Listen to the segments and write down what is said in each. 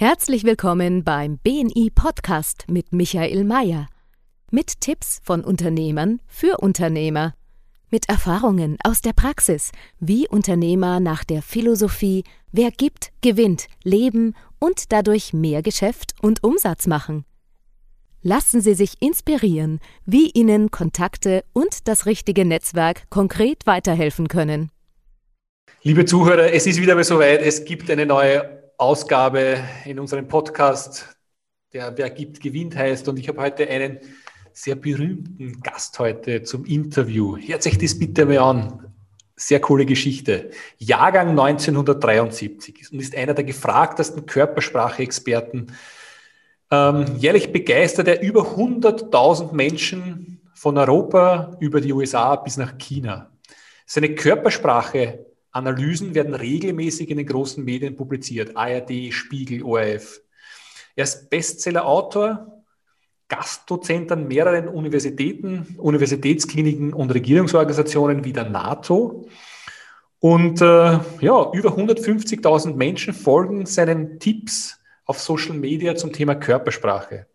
Herzlich willkommen beim BNI Podcast mit Michael Mayer. Mit Tipps von Unternehmern für Unternehmer. Mit Erfahrungen aus der Praxis, wie Unternehmer nach der Philosophie Wer gibt, gewinnt, leben und dadurch mehr Geschäft und Umsatz machen. Lassen Sie sich inspirieren, wie Ihnen Kontakte und das richtige Netzwerk konkret weiterhelfen können. Liebe Zuhörer, es ist wieder mal soweit. Es gibt eine neue Ausgabe in unserem Podcast, der Wer gibt, gewinnt heißt. Und ich habe heute einen sehr berühmten Gast heute zum Interview. Hört sich das bitte mal an. Sehr coole Geschichte. Jahrgang 1973 und ist einer der gefragtesten Körpersprache-Experten. Ähm, jährlich begeistert er über 100.000 Menschen von Europa über die USA bis nach China. Seine Körpersprache Analysen werden regelmäßig in den großen Medien publiziert, ARD, Spiegel, ORF. Er ist Bestseller-Autor, Gastdozent an mehreren Universitäten, Universitätskliniken und Regierungsorganisationen wie der NATO. Und äh, ja, über 150.000 Menschen folgen seinen Tipps auf Social Media zum Thema Körpersprache.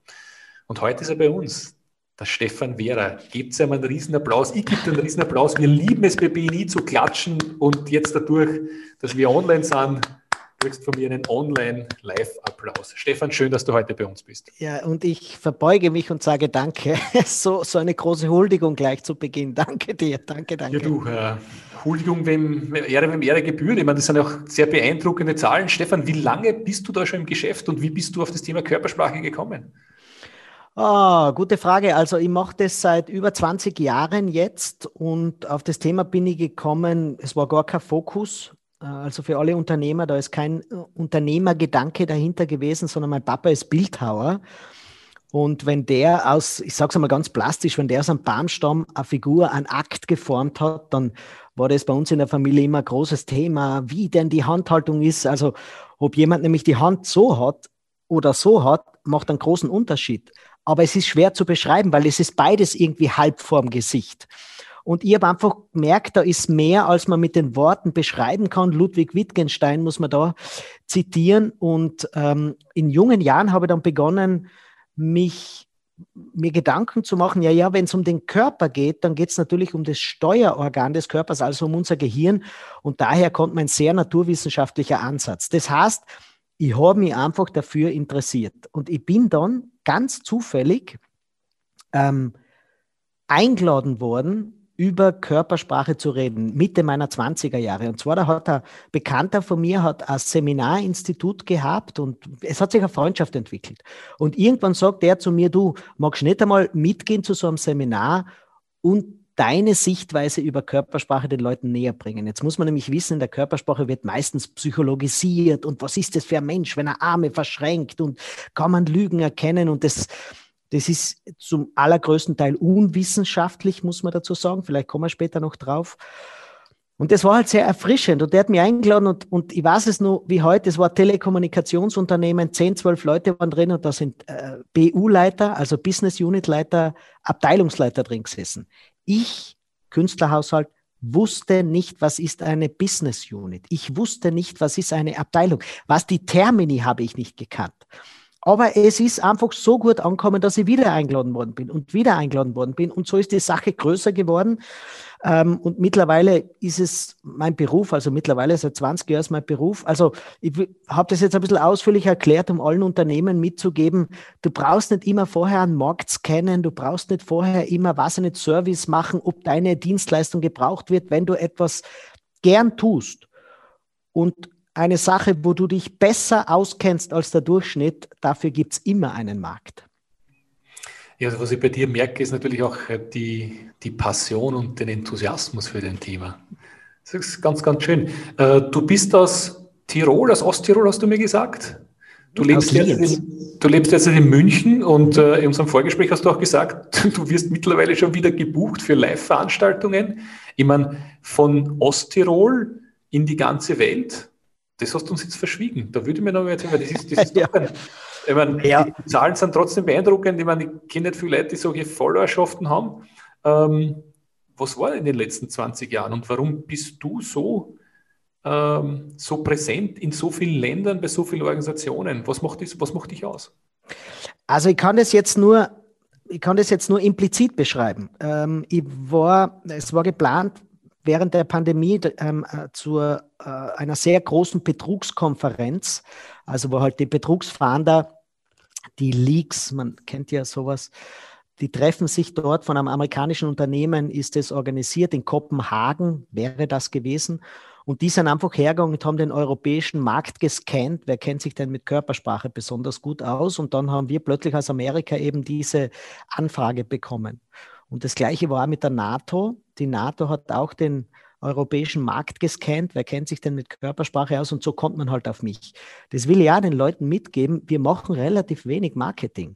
Und heute ist er bei uns der Stefan Wehrer. Gebt ihm einen Riesenapplaus. Ich gebe dir einen Riesenapplaus. Wir lieben es bei BNI zu klatschen und jetzt dadurch, dass wir online sind, kriegst von mir einen Online-Live-Applaus. Stefan, schön, dass du heute bei uns bist. Ja, und ich verbeuge mich und sage Danke. So, so eine große Huldigung gleich zu Beginn. Danke dir, danke, danke. Ja, du, äh, Huldigung, wem Ehre, wem Ehre gebührt. Ich meine, das sind auch sehr beeindruckende Zahlen. Stefan, wie lange bist du da schon im Geschäft und wie bist du auf das Thema Körpersprache gekommen? Ah, gute Frage. Also ich mache das seit über 20 Jahren jetzt und auf das Thema bin ich gekommen, es war gar kein Fokus. Äh, also für alle Unternehmer, da ist kein äh, Unternehmergedanke dahinter gewesen, sondern mein Papa ist Bildhauer. Und wenn der aus, ich sage es einmal ganz plastisch, wenn der aus einem Baumstamm eine Figur, einen Akt geformt hat, dann war das bei uns in der Familie immer ein großes Thema, wie denn die Handhaltung ist. Also ob jemand nämlich die Hand so hat oder so hat, macht einen großen Unterschied aber es ist schwer zu beschreiben, weil es ist beides irgendwie halb vorm Gesicht. Und ich habe einfach gemerkt, da ist mehr, als man mit den Worten beschreiben kann. Ludwig Wittgenstein muss man da zitieren. Und ähm, in jungen Jahren habe ich dann begonnen, mich mir Gedanken zu machen, ja, ja, wenn es um den Körper geht, dann geht es natürlich um das Steuerorgan des Körpers, also um unser Gehirn. Und daher kommt mein sehr naturwissenschaftlicher Ansatz. Das heißt, ich habe mich einfach dafür interessiert. Und ich bin dann ganz zufällig ähm, eingeladen worden, über Körpersprache zu reden, Mitte meiner 20er Jahre. Und zwar, da hat ein Bekannter von mir hat ein Seminarinstitut gehabt und es hat sich eine Freundschaft entwickelt. Und irgendwann sagt er zu mir, du magst nicht einmal mitgehen zu so einem Seminar und deine Sichtweise über Körpersprache den Leuten näher bringen. Jetzt muss man nämlich wissen, in der Körpersprache wird meistens psychologisiert und was ist das für ein Mensch, wenn er Arme verschränkt und kann man Lügen erkennen und das, das ist zum allergrößten Teil unwissenschaftlich, muss man dazu sagen. Vielleicht kommen wir später noch drauf. Und das war halt sehr erfrischend. Und der hat mich eingeladen und, und ich weiß es nur wie heute, es war Telekommunikationsunternehmen, 10, 12 Leute waren drin und da sind äh, BU-Leiter, also Business Unit Leiter, Abteilungsleiter drin gesessen. Ich, Künstlerhaushalt, wusste nicht, was ist eine Business Unit. Ich wusste nicht, was ist eine Abteilung. Was die Termini habe ich nicht gekannt. Aber es ist einfach so gut angekommen, dass ich wieder eingeladen worden bin und wieder eingeladen worden bin. Und so ist die Sache größer geworden. Ähm, und mittlerweile ist es mein Beruf, also mittlerweile seit 20 Jahren ist mein Beruf. Also ich habe das jetzt ein bisschen ausführlich erklärt, um allen Unternehmen mitzugeben, du brauchst nicht immer vorher einen Markt scannen, du brauchst nicht vorher immer, was nicht, Service machen, ob deine Dienstleistung gebraucht wird, wenn du etwas gern tust. Und eine Sache, wo du dich besser auskennst als der Durchschnitt, dafür gibt es immer einen Markt. Ja, also was ich bei dir merke, ist natürlich auch äh, die, die Passion und den Enthusiasmus für dein Thema. Das ist ganz, ganz schön. Äh, du bist aus Tirol, aus Osttirol, hast du mir gesagt? Du lebst, jetzt in, du lebst jetzt in München und äh, in unserem Vorgespräch hast du auch gesagt, du wirst mittlerweile schon wieder gebucht für Live-Veranstaltungen. Ich meine, von Osttirol in die ganze Welt das hast du uns jetzt verschwiegen. Da würde ich mir noch mal erzählen, weil das ist, das ist ja. ein, ich meine, ja. die Zahlen sind trotzdem beeindruckend. Ich meine, ich kenne nicht viele Leute, die solche Followerschaften haben. Ähm, was war in den letzten 20 Jahren und warum bist du so ähm, so präsent in so vielen Ländern, bei so vielen Organisationen? Was macht, das, was macht dich aus? Also ich kann das jetzt nur, ich kann das jetzt nur implizit beschreiben. Ähm, ich war, es war geplant, während der Pandemie ähm, äh, zu äh, einer sehr großen Betrugskonferenz, also wo halt die Betrugsfahnder, die Leaks, man kennt ja sowas, die treffen sich dort von einem amerikanischen Unternehmen, ist es organisiert in Kopenhagen, wäre das gewesen. Und die sind einfach hergegangen und haben den europäischen Markt gescannt. Wer kennt sich denn mit Körpersprache besonders gut aus? Und dann haben wir plötzlich aus Amerika eben diese Anfrage bekommen. Und das Gleiche war mit der NATO. Die NATO hat auch den europäischen Markt gescannt. Wer kennt sich denn mit Körpersprache aus? Und so kommt man halt auf mich. Das will ich ja den Leuten mitgeben. Wir machen relativ wenig Marketing.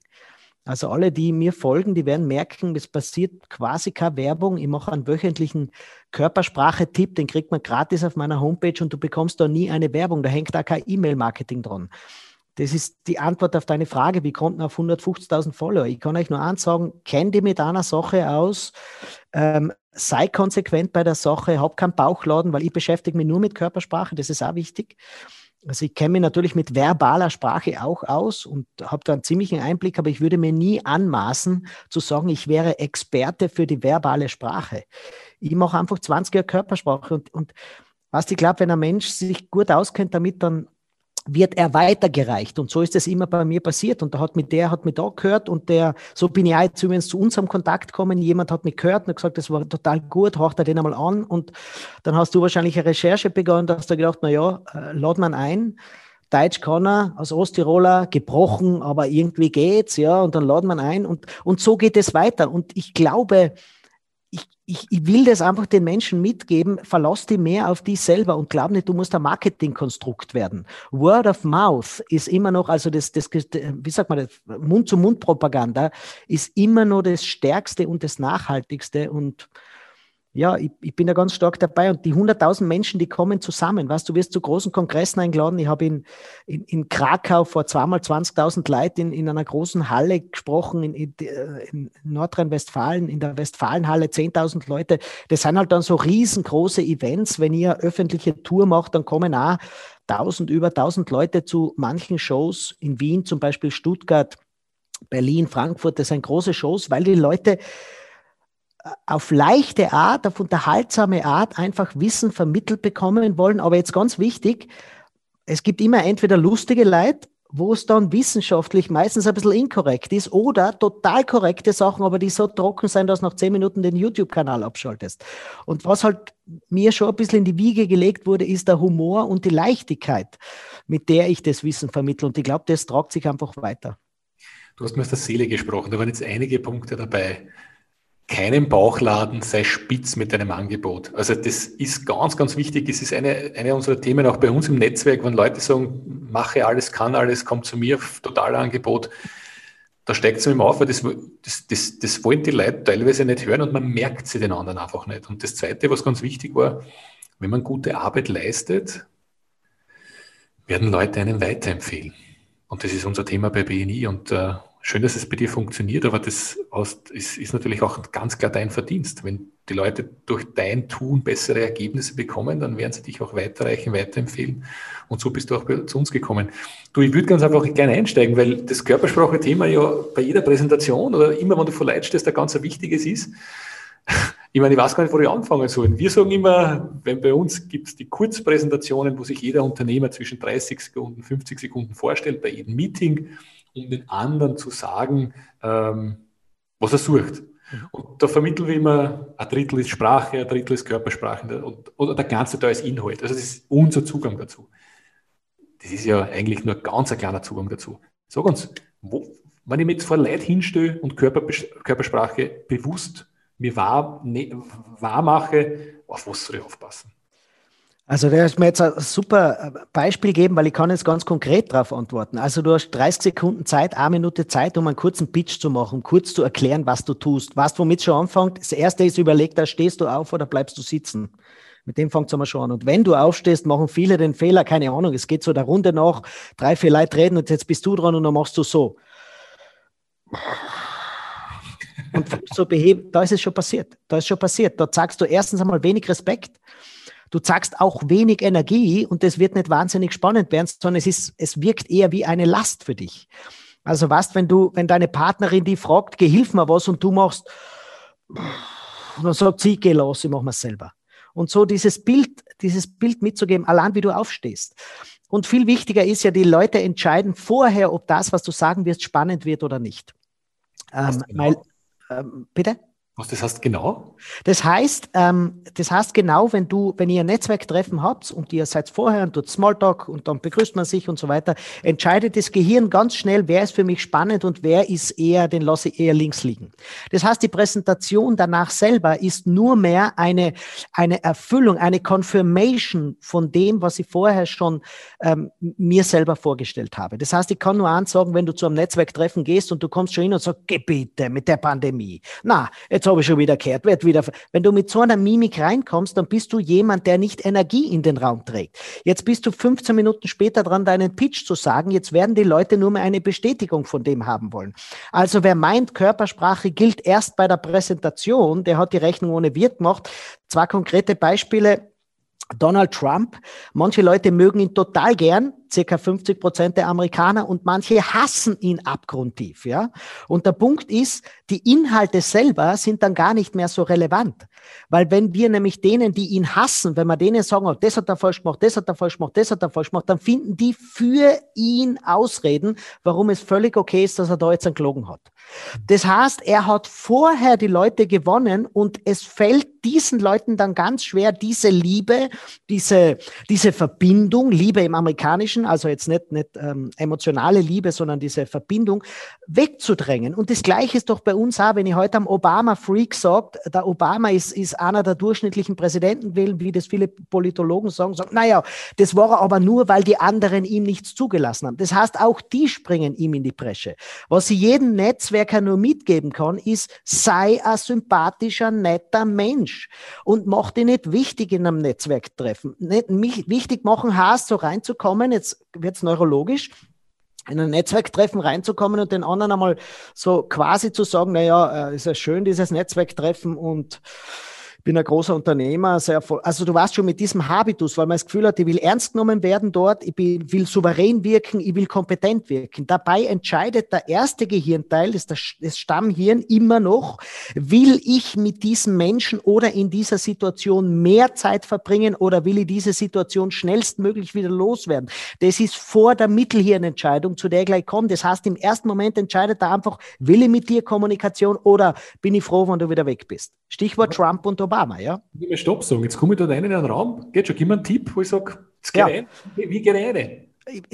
Also alle, die mir folgen, die werden merken, es passiert quasi keine Werbung. Ich mache einen wöchentlichen Körpersprache-Tipp, den kriegt man gratis auf meiner Homepage und du bekommst da nie eine Werbung. Da hängt da kein E-Mail-Marketing dran. Das ist die Antwort auf deine Frage, wie kommt man auf 150.000 Follower? Ich kann euch nur eins sagen, kenn dich mit einer Sache aus, ähm, sei konsequent bei der Sache, hab keinen Bauchladen, weil ich beschäftige mich nur mit Körpersprache, das ist auch wichtig. Also ich kenne mich natürlich mit verbaler Sprache auch aus und habe da einen ziemlichen Einblick, aber ich würde mir nie anmaßen zu sagen, ich wäre Experte für die verbale Sprache. Ich mache einfach 20 Jahre Körpersprache und, und was ich glaube, wenn ein Mensch sich gut auskennt damit, dann wird er weitergereicht. Und so ist es immer bei mir passiert. Und da hat mit der, hat mich da gehört und der, so bin ich jetzt übrigens zu unserem Kontakt gekommen. Jemand hat mich gehört und gesagt, das war total gut, horcht er den einmal an. Und dann hast du wahrscheinlich eine Recherche begonnen, da hast du gedacht, na ja, äh, lad man ein. Deutsch kann er, als Osttiroler, gebrochen, aber irgendwie geht's, ja, und dann laden man ein und, und so geht es weiter. Und ich glaube, ich, ich, ich will das einfach den Menschen mitgeben, verlass dich mehr auf dich selber und glaub nicht, du musst ein Marketingkonstrukt werden. Word of Mouth ist immer noch, also das, das wie sagt man das, Mund-zu-Mund-Propaganda ist immer noch das Stärkste und das Nachhaltigste und ja, ich, ich, bin da ganz stark dabei und die 100.000 Menschen, die kommen zusammen. Weißt du, wirst zu großen Kongressen eingeladen. Ich habe in, in, in, Krakau vor zweimal 20.000 Leuten in, in einer großen Halle gesprochen, in, in, in Nordrhein-Westfalen, in der Westfalenhalle 10.000 Leute. Das sind halt dann so riesengroße Events. Wenn ihr öffentliche Tour macht, dann kommen auch 1000, über 1000 Leute zu manchen Shows in Wien, zum Beispiel Stuttgart, Berlin, Frankfurt. Das sind große Shows, weil die Leute auf leichte Art, auf unterhaltsame Art einfach Wissen vermittelt bekommen wollen. Aber jetzt ganz wichtig, es gibt immer entweder lustige Leute, wo es dann wissenschaftlich meistens ein bisschen inkorrekt ist oder total korrekte Sachen, aber die so trocken sind, dass nach zehn Minuten den YouTube-Kanal abschaltest. Und was halt mir schon ein bisschen in die Wiege gelegt wurde, ist der Humor und die Leichtigkeit, mit der ich das Wissen vermittle. Und ich glaube, das tragt sich einfach weiter. Du hast mir aus der Seele gesprochen, da waren jetzt einige Punkte dabei keinen Bauchladen, sei spitz mit deinem Angebot. Also das ist ganz, ganz wichtig. Es ist eine, eine unserer Themen auch bei uns im Netzwerk, wenn Leute sagen, mache alles, kann alles, kommt zu mir, Totalangebot. Da steigt es ihm auf, weil das, das, das, das wollen die Leute teilweise nicht hören und man merkt sie den anderen einfach nicht. Und das Zweite, was ganz wichtig war, wenn man gute Arbeit leistet, werden Leute einen weiterempfehlen. Und das ist unser Thema bei BNI und äh, schön, dass es bei dir funktioniert, aber das ist, natürlich auch ganz klar dein Verdienst. Wenn die Leute durch dein Tun bessere Ergebnisse bekommen, dann werden sie dich auch weiterreichen, weiterempfehlen. Und so bist du auch zu uns gekommen. Du, ich würde ganz einfach gerne einsteigen, weil das Körpersprache-Thema ja bei jeder Präsentation oder immer, wenn du vor Leid stehst, ein ganz wichtiges ist. Ich meine, ich weiß gar nicht, wo ich anfangen soll. Wir sagen immer, wenn bei uns gibt es die Kurzpräsentationen, wo sich jeder Unternehmer zwischen 30 Sekunden, 50 Sekunden vorstellt, bei jedem Meeting um den anderen zu sagen, ähm, was er sucht. Mhm. Und da vermitteln wir immer, ein Drittel ist Sprache, ein Drittel ist Körpersprache und, oder der ganze Teil ist Inhalt. Also das ist unser Zugang dazu. Das ist ja eigentlich nur ganz ein kleiner Zugang dazu. Sag uns, wo, wenn ich mich jetzt vor Leid hinstelle und Körpersprache bewusst mir wahr, ne, wahr mache, auf was soll ich aufpassen? Also der ist mir jetzt ein super äh, Beispiel geben, weil ich kann jetzt ganz konkret darauf antworten. Also du hast 30 Sekunden Zeit, eine Minute Zeit, um einen kurzen Pitch zu machen, kurz zu erklären, was du tust. Weißt, womit es schon anfängt? Das erste ist überlegt, da stehst du auf oder bleibst du sitzen. Mit dem fängt es einmal schon an. Und wenn du aufstehst, machen viele den Fehler, keine Ahnung, es geht so der Runde nach, drei, vier Leute reden und jetzt bist du dran und dann machst du so. Und so beheben, da ist es schon passiert. Da ist schon passiert. Da zeigst du erstens einmal wenig Respekt Du zeigst auch wenig Energie und das wird nicht wahnsinnig spannend werden, sondern es ist, es wirkt eher wie eine Last für dich. Also was, wenn du, wenn deine Partnerin die fragt, geh, hilf mir was und du machst, dann sagt sie, geh los, ich mach mir selber. Und so dieses Bild, dieses Bild mitzugeben, allein wie du aufstehst. Und viel wichtiger ist ja, die Leute entscheiden vorher, ob das, was du sagen wirst, spannend wird oder nicht. Ähm, genau. weil, ähm, bitte? Was das heißt genau? Das heißt, ähm, das heißt genau, wenn du, wenn ihr ein Netzwerktreffen habt und ihr seid vorher und tut Smalltalk und dann begrüßt man sich und so weiter, entscheidet das Gehirn ganz schnell, wer ist für mich spannend und wer ist eher, den lasse ich eher links liegen. Das heißt, die Präsentation danach selber ist nur mehr eine, eine Erfüllung, eine Confirmation von dem, was ich vorher schon ähm, mir selber vorgestellt habe. Das heißt, ich kann nur eins sagen, wenn du zu einem Netzwerktreffen gehst und du kommst schon hin und sagst, geh mit der Pandemie. Na, jetzt habe ich schon wieder gehört, wird wieder. Wenn du mit so einer Mimik reinkommst, dann bist du jemand, der nicht Energie in den Raum trägt. Jetzt bist du 15 Minuten später dran, deinen Pitch zu sagen. Jetzt werden die Leute nur mehr eine Bestätigung von dem haben wollen. Also wer meint, Körpersprache gilt erst bei der Präsentation, der hat die Rechnung ohne Wirt gemacht. Zwei konkrete Beispiele. Donald Trump. Manche Leute mögen ihn total gern, circa 50 Prozent der Amerikaner, und manche hassen ihn abgrundtief, ja. Und der Punkt ist, die Inhalte selber sind dann gar nicht mehr so relevant. Weil wenn wir nämlich denen, die ihn hassen, wenn wir denen sagen, oh, das hat er falsch gemacht, das hat er falsch gemacht, das hat er falsch gemacht, dann finden die für ihn Ausreden, warum es völlig okay ist, dass er da jetzt einen gelogen hat. Das heißt, er hat vorher die Leute gewonnen und es fällt diesen Leuten dann ganz schwer, diese Liebe, diese, diese Verbindung, Liebe im Amerikanischen, also jetzt nicht, nicht ähm, emotionale Liebe, sondern diese Verbindung wegzudrängen. Und das Gleiche ist doch bei uns auch, wenn ich heute am Obama-Freak sagt, der Obama ist, ist einer der durchschnittlichen Präsidenten wählen, wie das viele Politologen sagen, sagen, naja, das war er aber nur, weil die anderen ihm nichts zugelassen haben. Das heißt, auch die springen ihm in die Bresche. Was sie jedem Netzwerker nur mitgeben kann, ist, sei ein sympathischer, netter Mensch und mach dich nicht wichtig in einem Netzwerktreffen. Nicht wichtig machen heißt, so reinzukommen, jetzt wird's neurologisch, in ein Netzwerktreffen reinzukommen und den anderen einmal so quasi zu sagen, naja, äh, ist ja schön, dieses Netzwerktreffen und bin ein großer Unternehmer, sehr, also du warst schon mit diesem Habitus, weil man das Gefühl hat, ich will ernst genommen werden dort, ich will souverän wirken, ich will kompetent wirken. Dabei entscheidet der erste Gehirnteil, das, das Stammhirn, immer noch, will ich mit diesem Menschen oder in dieser Situation mehr Zeit verbringen oder will ich diese Situation schnellstmöglich wieder loswerden. Das ist vor der Mittelhirnentscheidung, zu der ich gleich komme. Das heißt, im ersten Moment entscheidet er einfach, will ich mit dir Kommunikation oder bin ich froh, wenn du wieder weg bist. Stichwort. Trump und Obama. Obama, ja? Ich will Stopp sagen. Jetzt komme ich da rein in einen Raum. Geht schon, gib mir einen Tipp, wo ich sage, ja. wie geht rein?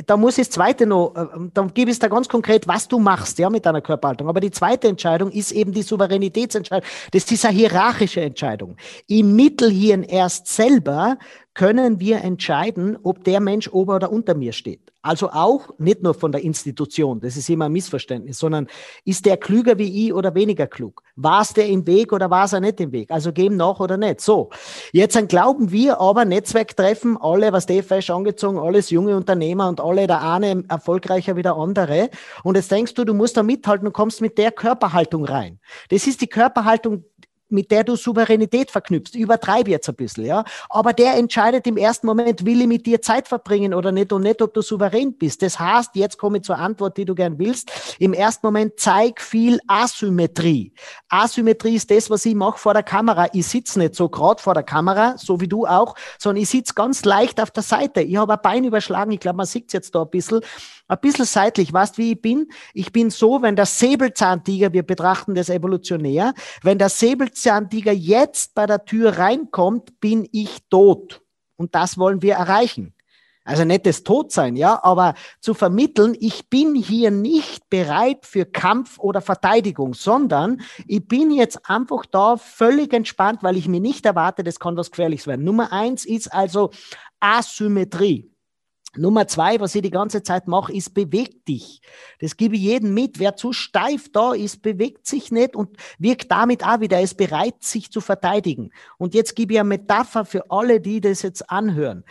da muss ich das zweite noch, äh, dann gebe ich da ganz konkret, was du machst, ja, mit deiner Körperhaltung. Aber die zweite Entscheidung ist eben die Souveränitätsentscheidung. Das ist eine hierarchische Entscheidung. Im Mittelhirn erst selber können wir entscheiden, ob der Mensch ober oder unter mir steht. Also auch nicht nur von der Institution, das ist immer ein Missverständnis, sondern ist der klüger wie ich oder weniger klug? War es der im Weg oder war es er nicht im Weg? Also geben nach oder nicht. So, jetzt dann glauben wir aber, Netzwerktreffen, alle, was der fesch angezogen, alles junge Unternehmer und alle, der eine erfolgreicher wie der andere. Und jetzt denkst du, du musst da mithalten und kommst mit der Körperhaltung rein. Das ist die Körperhaltung, mit der du Souveränität verknüpfst. Übertreib jetzt ein bisschen, ja. Aber der entscheidet im ersten Moment, will ich mit dir Zeit verbringen oder nicht und nicht, ob du souverän bist. Das heißt, jetzt komme ich zur Antwort, die du gern willst. Im ersten Moment zeig viel Asymmetrie. Asymmetrie ist das, was ich mache vor der Kamera. Ich sitze nicht so gerade vor der Kamera, so wie du auch, sondern ich sitze ganz leicht auf der Seite. Ich habe ein Bein überschlagen. Ich glaube, man sieht es jetzt da ein bisschen ein bisschen seitlich. Weißt wie ich bin? Ich bin so, wenn der Säbelzahntiger, wir betrachten das evolutionär, wenn der Säbelzahntiger jetzt bei der Tür reinkommt, bin ich tot. Und das wollen wir erreichen. Also nicht das Todsein, ja, aber zu vermitteln, ich bin hier nicht bereit für Kampf oder Verteidigung, sondern ich bin jetzt einfach da völlig entspannt, weil ich mir nicht erwarte, das kann was Gefährliches werden. Nummer eins ist also Asymmetrie. Nummer zwei, was ich die ganze Zeit mache, ist beweg dich. Das gebe ich jedem mit. Wer zu steif da ist, bewegt sich nicht und wirkt damit auch wieder, er ist bereit, sich zu verteidigen. Und jetzt gebe ich eine Metapher für alle, die das jetzt anhören.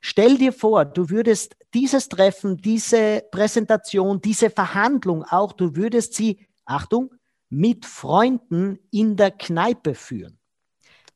Stell dir vor, du würdest dieses Treffen, diese Präsentation, diese Verhandlung auch, du würdest sie, Achtung, mit Freunden in der Kneipe führen.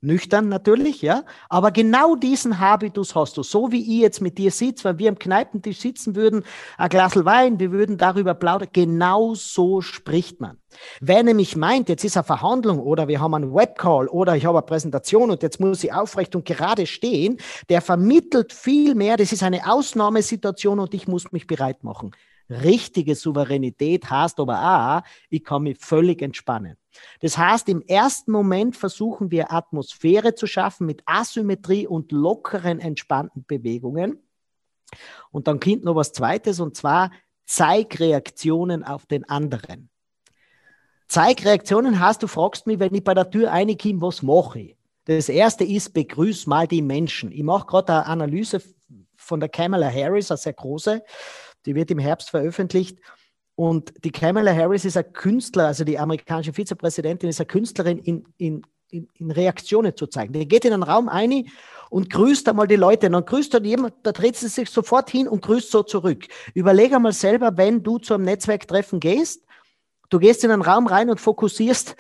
Nüchtern natürlich, ja. Aber genau diesen Habitus hast du. So wie ich jetzt mit dir sitze, wenn wir am Kneipentisch sitzen würden, ein Glas Wein, wir würden darüber plaudern. Genau so spricht man. Wer nämlich meint, jetzt ist eine Verhandlung oder wir haben einen Webcall oder ich habe eine Präsentation und jetzt muss ich aufrecht und gerade stehen, der vermittelt viel mehr. Das ist eine Ausnahmesituation und ich muss mich bereit machen. Richtige Souveränität heißt aber auch, ich kann mich völlig entspannen. Das heißt, im ersten Moment versuchen wir Atmosphäre zu schaffen mit Asymmetrie und lockeren, entspannten Bewegungen. Und dann kommt noch was Zweites und zwar Zeigreaktionen auf den anderen. Zeigreaktionen heißt, du fragst mich, wenn ich bei der Tür reinkomme, was mache ich? Das erste ist, begrüß mal die Menschen. Ich mache gerade eine Analyse von der Kamala Harris, eine sehr große. Die wird im Herbst veröffentlicht. Und die Kamala Harris ist ein Künstler, also die amerikanische Vizepräsidentin ist eine Künstlerin in, in, in, in Reaktionen zu zeigen. Die geht in einen Raum ein und grüßt einmal die Leute. Und dann grüßt dann jemand, da dreht sie sich sofort hin und grüßt so zurück. Überlege einmal selber, wenn du zu einem Netzwerktreffen gehst, du gehst in einen Raum rein und fokussierst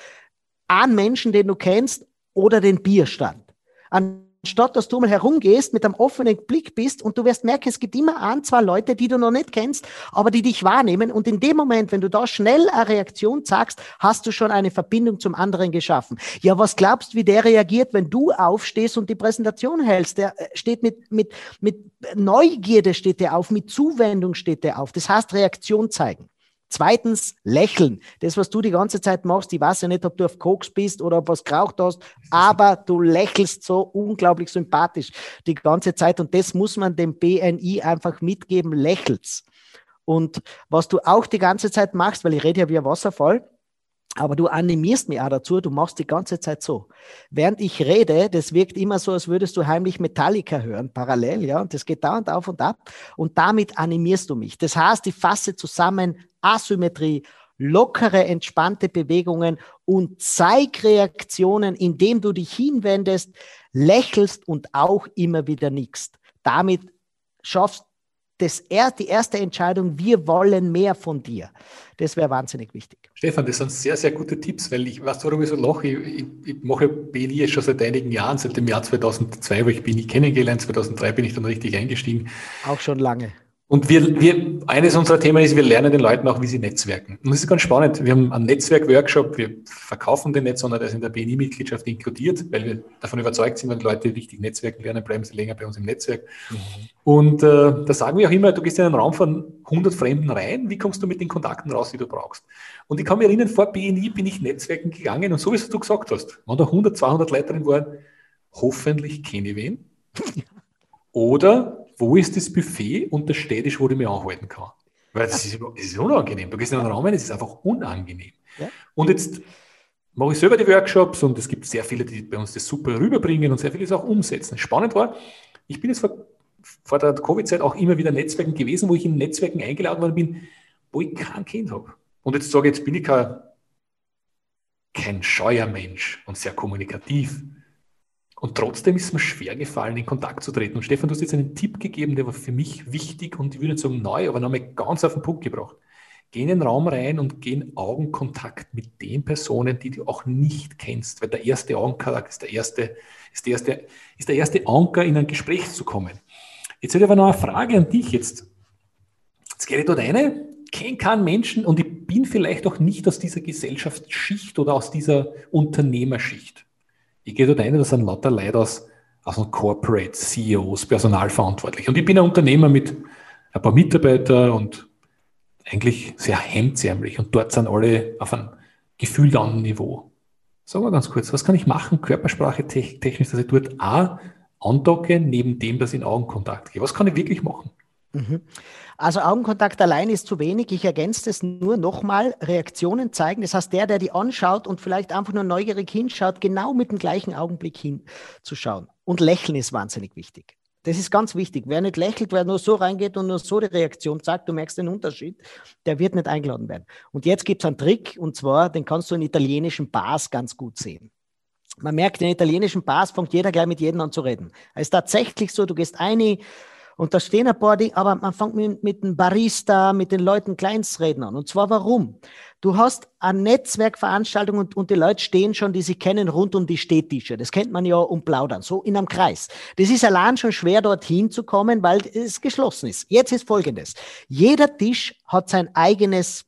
an Menschen, den du kennst oder den Bierstand. An Anstatt dass du mal herumgehst, mit einem offenen Blick bist und du wirst merken, es gibt immer ein, zwei Leute, die du noch nicht kennst, aber die dich wahrnehmen. Und in dem Moment, wenn du da schnell eine Reaktion sagst, hast du schon eine Verbindung zum anderen geschaffen. Ja, was glaubst, wie der reagiert, wenn du aufstehst und die Präsentation hältst? Der äh, steht mit, mit, mit Neugierde steht der auf, mit Zuwendung steht der auf. Das heißt, Reaktion zeigen. Zweitens, lächeln. Das, was du die ganze Zeit machst, ich weiß ja nicht, ob du auf Koks bist oder ob was geraucht hast, aber du lächelst so unglaublich sympathisch die ganze Zeit und das muss man dem BNI einfach mitgeben, lächelt's. Und was du auch die ganze Zeit machst, weil ich rede ja wie ein Wasserfall, aber du animierst mich auch dazu, du machst die ganze Zeit so. Während ich rede, das wirkt immer so, als würdest du heimlich Metallica hören, parallel, ja, und das geht dauernd auf und ab. Und damit animierst du mich. Das heißt, ich fasse zusammen Asymmetrie, lockere, entspannte Bewegungen und Zeigreaktionen, indem du dich hinwendest, lächelst und auch immer wieder nickst. Damit schaffst das er, die erste Entscheidung, wir wollen mehr von dir. Das wäre wahnsinnig wichtig. Stefan, das sind sehr, sehr gute Tipps, weil ich weiß, warum ich so lache. Ich, ich, ich mache BNI schon seit einigen Jahren, seit dem Jahr 2002, wo ich BNI kennengelernt. 2003 bin ich dann richtig eingestiegen. Auch schon lange. Und wir, wir, eines unserer Themen ist, wir lernen den Leuten auch, wie sie netzwerken. Und das ist ganz spannend. Wir haben einen Netzwerk-Workshop, wir verkaufen den nicht, sondern der ist in der BNI-Mitgliedschaft inkludiert, weil wir davon überzeugt sind, wenn Leute richtig Netzwerken lernen, bleiben sie länger bei uns im Netzwerk. Mhm. Und äh, da sagen wir auch immer, du gehst in einen Raum von 100 Fremden rein, wie kommst du mit den Kontakten raus, die du brauchst? Und ich kann mich erinnern, vor BNI bin ich Netzwerken gegangen und so, wie du gesagt hast, wenn da 100, 200 Leute drin waren, hoffentlich kenne ich wen. Oder wo ist das Buffet und der Städtisch, wo ich mich anhalten kann? Weil das ist, das ist unangenehm. Du gehst in einen Raum rein, es ist einfach unangenehm. Ja. Und jetzt mache ich selber die Workshops und es gibt sehr viele, die bei uns das super rüberbringen und sehr viele es auch umsetzen. Spannend war, ich bin jetzt vor, vor der Covid-Zeit auch immer wieder Netzwerken gewesen, wo ich in Netzwerken eingeladen worden bin, wo ich kein Kind habe. Und jetzt sage ich, jetzt bin ich kein, kein scheuer Mensch und sehr kommunikativ. Und trotzdem ist es mir schwer gefallen, in Kontakt zu treten. Und Stefan, du hast jetzt einen Tipp gegeben, der war für mich wichtig und ich würde nicht sagen neu, aber nochmal ganz auf den Punkt gebracht. Geh in den Raum rein und geh in Augenkontakt mit den Personen, die du auch nicht kennst, weil der erste Augenkontakt ist der erste, ist der erste, ist der erste Anker, in ein Gespräch zu kommen. Jetzt hätte ich aber noch eine Frage an dich. Jetzt, jetzt gehe ich dort rein, kenne keinen Menschen und ich bin vielleicht auch nicht aus dieser Gesellschaftsschicht oder aus dieser Unternehmerschicht. Ich gehe dort ein, das sind lauter Leute aus, aus einem Corporate, CEOs, personalverantwortlich. Und ich bin ein Unternehmer mit ein paar Mitarbeitern und eigentlich sehr hemdsärmlich. Und dort sind alle auf einem gefühlt anderen Niveau. Sagen wir ganz kurz, was kann ich machen, Körpersprache technisch, dass ich dort auch andocke, neben dem, dass ich in Augenkontakt gehe? Was kann ich wirklich machen? Mhm. Also Augenkontakt allein ist zu wenig. Ich ergänze das nur nochmal, Reaktionen zeigen. Das heißt, der, der die anschaut und vielleicht einfach nur neugierig hinschaut, genau mit dem gleichen Augenblick hinzuschauen. Und Lächeln ist wahnsinnig wichtig. Das ist ganz wichtig. Wer nicht lächelt, wer nur so reingeht und nur so die Reaktion zeigt, du merkst den Unterschied, der wird nicht eingeladen werden. Und jetzt gibt es einen Trick, und zwar, den kannst du in italienischen Bars ganz gut sehen. Man merkt, in italienischen Bars fängt jeder gleich mit jedem an zu reden. Es ist tatsächlich so, du gehst eine Und da stehen ein paar Dinge, aber man fängt mit, mit dem Barista, mit den Leuten Kleinstreden an. Und zwar warum? Du hast eine Netzwerkveranstaltung und, und die Leute stehen schon, die sie kennen, rund um die Städtische. Das kennt man ja um Plaudern, so in einem Kreis. Das ist allein schon schwer, dorthin zu kommen, weil es geschlossen ist. Jetzt ist Folgendes. Jeder Tisch hat sein eigenes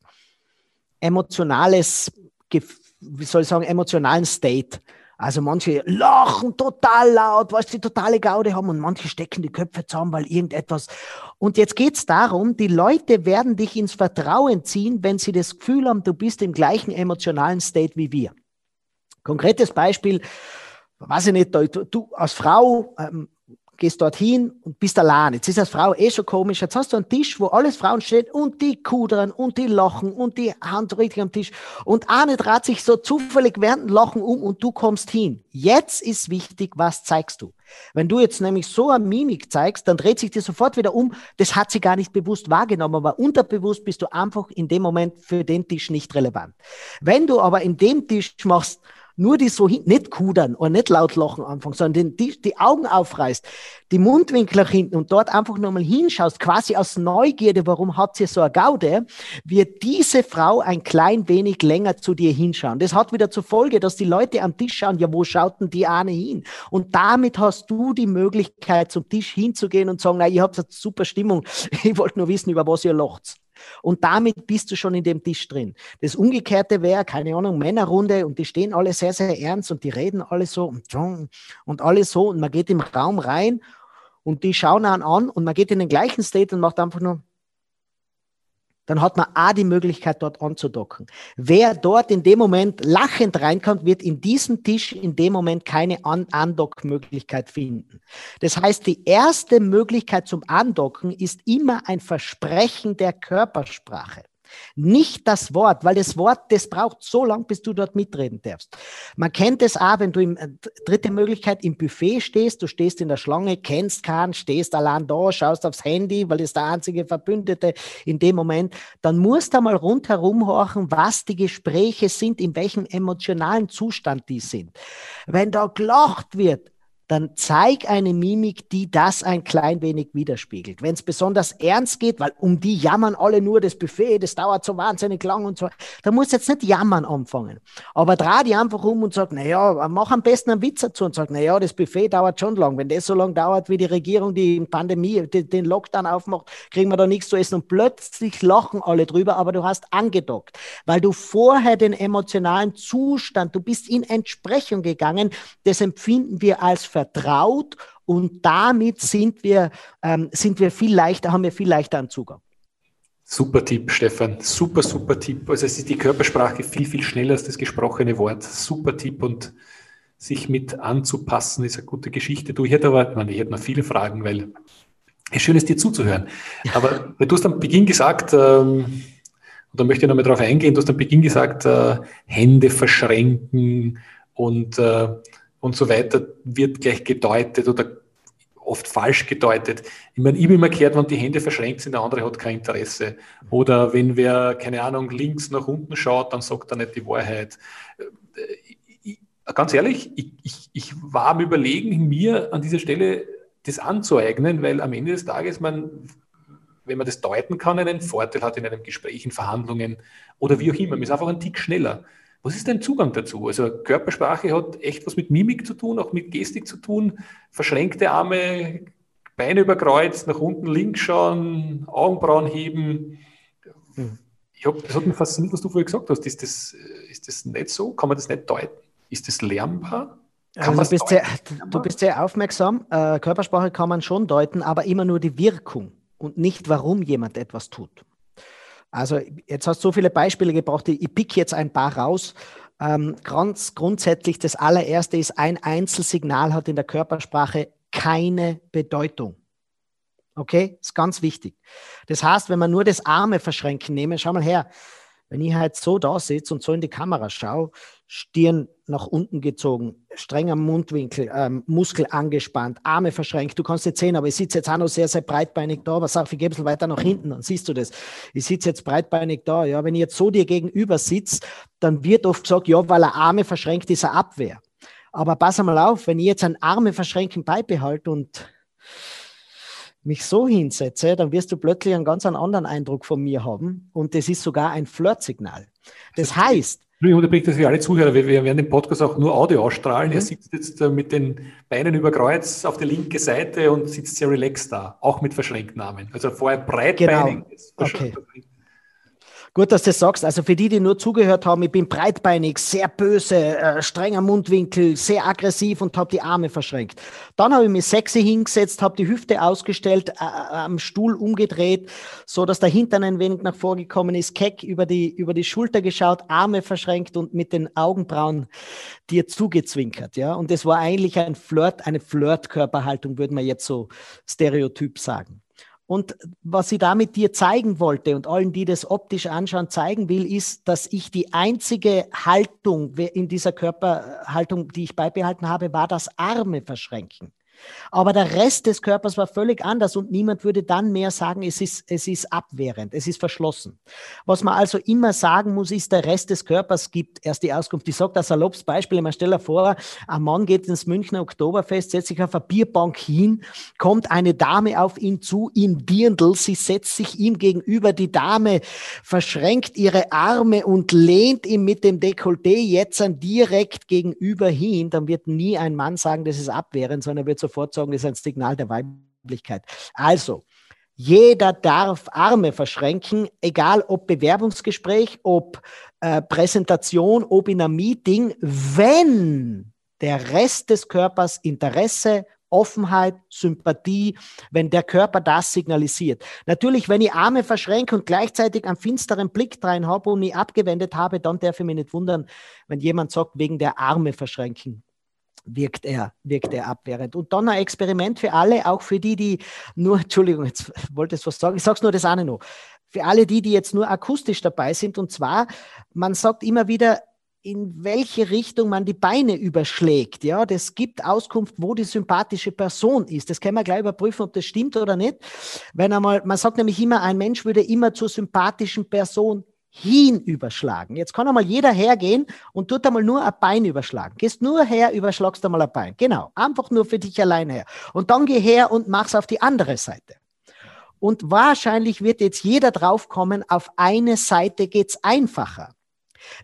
emotionales, wie soll ich sagen, emotionalen State. Also manche lachen total laut, was die totale Gaude haben und manche stecken die Köpfe zusammen, weil irgendetwas. Und jetzt geht's darum, die Leute werden dich ins Vertrauen ziehen, wenn sie das Gefühl haben, du bist im gleichen emotionalen State wie wir. Konkretes Beispiel, weiß ich nicht, du, du als Frau ähm, gehst dorthin und bist allein. Jetzt ist als Frau eh schon komisch. Jetzt hast du einen Tisch, wo alles Frauen stehen und die kudern und die lachen und die Hand richtig am Tisch. Und eine dreht sich so zufällig während dem Lachen um und du kommst hin. Jetzt ist wichtig, was zeigst du? Wenn du jetzt nämlich so eine Mimik zeigst, dann dreht sich dir sofort wieder um. Das hat sie gar nicht bewusst wahrgenommen, aber unterbewusst bist du einfach in dem Moment für den Tisch nicht relevant. Wenn du aber in dem Tisch machst, nur die so hin, nicht kudern und nicht laut lachen anfangen, sondern die, die Augen aufreißt, die Mundwinkel nach hinten und dort einfach nochmal hinschaust, quasi aus Neugierde, warum hat sie so eine Gaude, wird diese Frau ein klein wenig länger zu dir hinschauen. Das hat wieder zur Folge, dass die Leute am Tisch schauen, ja, wo schaut denn die eine hin? Und damit hast du die Möglichkeit, zum Tisch hinzugehen und sagen, na, ihr habt eine super Stimmung, ich wollte nur wissen, über was ihr lacht. Und damit bist du schon in dem Tisch drin. Das Umgekehrte wäre, keine Ahnung, Männerrunde und die stehen alle sehr, sehr ernst und die reden alle so und, und alles so und man geht im Raum rein und die schauen einen an und man geht in den gleichen State und macht einfach nur dann hat man auch die Möglichkeit, dort anzudocken. Wer dort in dem Moment lachend reinkommt, wird in diesem Tisch in dem Moment keine An Andockmöglichkeit finden. Das heißt, die erste Möglichkeit zum Andocken ist immer ein Versprechen der Körpersprache. Nicht das Wort, weil das Wort, das braucht so lang, bis du dort mitreden darfst. Man kennt es auch, wenn du im, äh, dritte Möglichkeit im Buffet stehst, du stehst in der Schlange, kennst keinen, stehst allein da, schaust aufs Handy, weil das der einzige Verbündete in dem Moment, dann musst du mal rundherum horchen, was die Gespräche sind, in welchem emotionalen Zustand die sind. Wenn da gelacht wird, dann zeig eine Mimik, die das ein klein wenig widerspiegelt. Wenn es besonders ernst geht, weil um die jammern alle nur das Buffet, das dauert so wahnsinnig lang und so, dann musst du jetzt nicht jammern anfangen. Aber dreh die einfach um und sag, naja, mach am besten einen Witz dazu und sag, naja, das Buffet dauert schon lang. Wenn das so lang dauert, wie die Regierung die Pandemie, die, den Lockdown aufmacht, kriegen wir da nichts zu essen und plötzlich lachen alle drüber, aber du hast angedockt, weil du vorher den emotionalen Zustand, du bist in Entsprechung gegangen, das empfinden wir als Ver vertraut und damit sind wir, ähm, sind wir viel leichter, haben wir viel leichter einen Zugang. Super Tipp, Stefan. Super, super Tipp. Also es ist die Körpersprache viel, viel schneller als das gesprochene Wort. Super Tipp und sich mit anzupassen ist eine gute Geschichte. Du, ich hätte aber, ich hätte noch viele Fragen, weil es schön ist, dir zuzuhören. Aber du hast am Beginn gesagt, ähm, und da möchte ich nochmal drauf eingehen, du hast am Beginn gesagt, äh, Hände verschränken und äh, und so weiter wird gleich gedeutet oder oft falsch gedeutet. Ich meine, ich habe immer gehört, wenn die Hände verschränkt sind, der andere hat kein Interesse. Oder wenn wer, keine Ahnung, links nach unten schaut, dann sagt er nicht die Wahrheit. Ich, ganz ehrlich, ich, ich, ich war am Überlegen, mir an dieser Stelle das anzueignen, weil am Ende des Tages man, wenn man das deuten kann, einen Vorteil hat in einem Gespräch, in Verhandlungen oder wie auch immer. Man ist einfach ein Tick schneller. Was ist dein Zugang dazu? Also Körpersprache hat echt was mit Mimik zu tun, auch mit Gestik zu tun. Verschränkte Arme, Beine überkreuzt, nach unten links schauen, Augenbrauen heben. Hm. Ich hab, das hat mich fasziniert, was du vorher gesagt hast. Ist das, ist das nicht so? Kann man das nicht deuten? Ist das lernbar? Also du, bist sehr, du bist sehr aufmerksam. Äh, Körpersprache kann man schon deuten, aber immer nur die Wirkung und nicht, warum jemand etwas tut. Also jetzt hast du so viele Beispiele gebracht, ich pick jetzt ein paar raus. Ähm, ganz grundsätzlich, das allererste ist, ein Einzelsignal hat in der Körpersprache keine Bedeutung. Okay, ist ganz wichtig. Das heißt, wenn man nur das Arme verschränken nehme, schau mal her, wenn ich halt so da sitze und so in die Kamera schaue, Stirn nach unten gezogen, strenger Mundwinkel, ähm, Muskel angespannt, Arme verschränkt. Du kannst jetzt sehen, aber ich sitze jetzt auch noch sehr, sehr breitbeinig da. Aber sag, ich ein bisschen weiter nach hinten, dann siehst du das. Ich sitze jetzt breitbeinig da. Ja, wenn ich jetzt so dir gegenüber sitze, dann wird oft gesagt, ja, weil er Arme verschränkt, ist er Abwehr. Aber pass einmal auf, wenn ich jetzt ein Arme verschränken beibehalte und mich so hinsetze, dann wirst du plötzlich einen ganz anderen Eindruck von mir haben und das ist sogar ein Flirtsignal. Das heißt, ich unterbreche das für alle Zuhörer. Wir, werden den Podcast auch nur Audio ausstrahlen. Mhm. Er sitzt jetzt äh, mit den Beinen über Kreuz auf der linken Seite und sitzt sehr relaxed da, auch mit verschränkten Armen. Also vorher breitbeinig. Genau. Okay. Gut, dass du das sagst. Also für die, die nur zugehört haben, ich bin breitbeinig, sehr böse, äh, strenger Mundwinkel, sehr aggressiv und habe die Arme verschränkt. Dann habe ich mich sexy hingesetzt, habe die Hüfte ausgestellt, äh, äh, am Stuhl umgedreht, so dass der Hintern ein wenig nach vorgekommen ist, keck über die, über die Schulter geschaut, Arme verschränkt und mit den Augenbrauen dir zugezwinkert. Ja? Und das war eigentlich ein Flirt, eine Flirtkörperhaltung, würde man jetzt so stereotyp sagen. Und was ich damit dir zeigen wollte und allen, die das optisch anschauen, zeigen will, ist, dass ich die einzige Haltung in dieser Körperhaltung, die ich beibehalten habe, war das Arme verschränken. Aber der Rest des Körpers war völlig anders und niemand würde dann mehr sagen, es ist, es ist abwehrend, es ist verschlossen. Was man also immer sagen muss, ist, der Rest des Körpers gibt erst die Auskunft. Ich sage das saloppes Beispiel, man stelle vor, ein Mann geht ins Münchner Oktoberfest, setzt sich auf eine Bierbank hin, kommt eine Dame auf ihn zu, in Dirndl, sie setzt sich ihm gegenüber, die Dame verschränkt ihre Arme und lehnt ihm mit dem Dekolleté jetzt direkt gegenüber hin, dann wird nie ein Mann sagen, das ist abwehrend, sondern wird so das ist ein Signal der Weiblichkeit. Also, jeder darf Arme verschränken, egal ob Bewerbungsgespräch, ob äh, Präsentation, ob in einem Meeting, wenn der Rest des Körpers Interesse, Offenheit, Sympathie, wenn der Körper das signalisiert. Natürlich, wenn ich Arme verschränke und gleichzeitig einen finsteren Blick rein habe und ich abgewendet habe, dann darf ich mich nicht wundern, wenn jemand sagt, wegen der Arme verschränken wirkt er, wirkt er abwehrend. Und dann ein Experiment für alle, auch für die, die nur, Entschuldigung, jetzt wollte ich was sagen, ich sage es nur das eine noch. Für alle die, die jetzt nur akustisch dabei sind, und zwar, man sagt immer wieder, in welche Richtung man die Beine überschlägt. Ja, das gibt Auskunft, wo die sympathische Person ist. Das können wir gleich überprüfen, ob das stimmt oder nicht. Wenn einmal, man sagt nämlich immer, ein Mensch würde immer zur sympathischen Person hinüberschlagen. Jetzt kann einmal jeder hergehen und tut einmal nur ein Bein überschlagen. Gehst nur her, überschlagst einmal ein Bein. Genau, einfach nur für dich alleine her. Und dann geh her und mach's auf die andere Seite. Und wahrscheinlich wird jetzt jeder draufkommen, auf eine Seite geht's einfacher.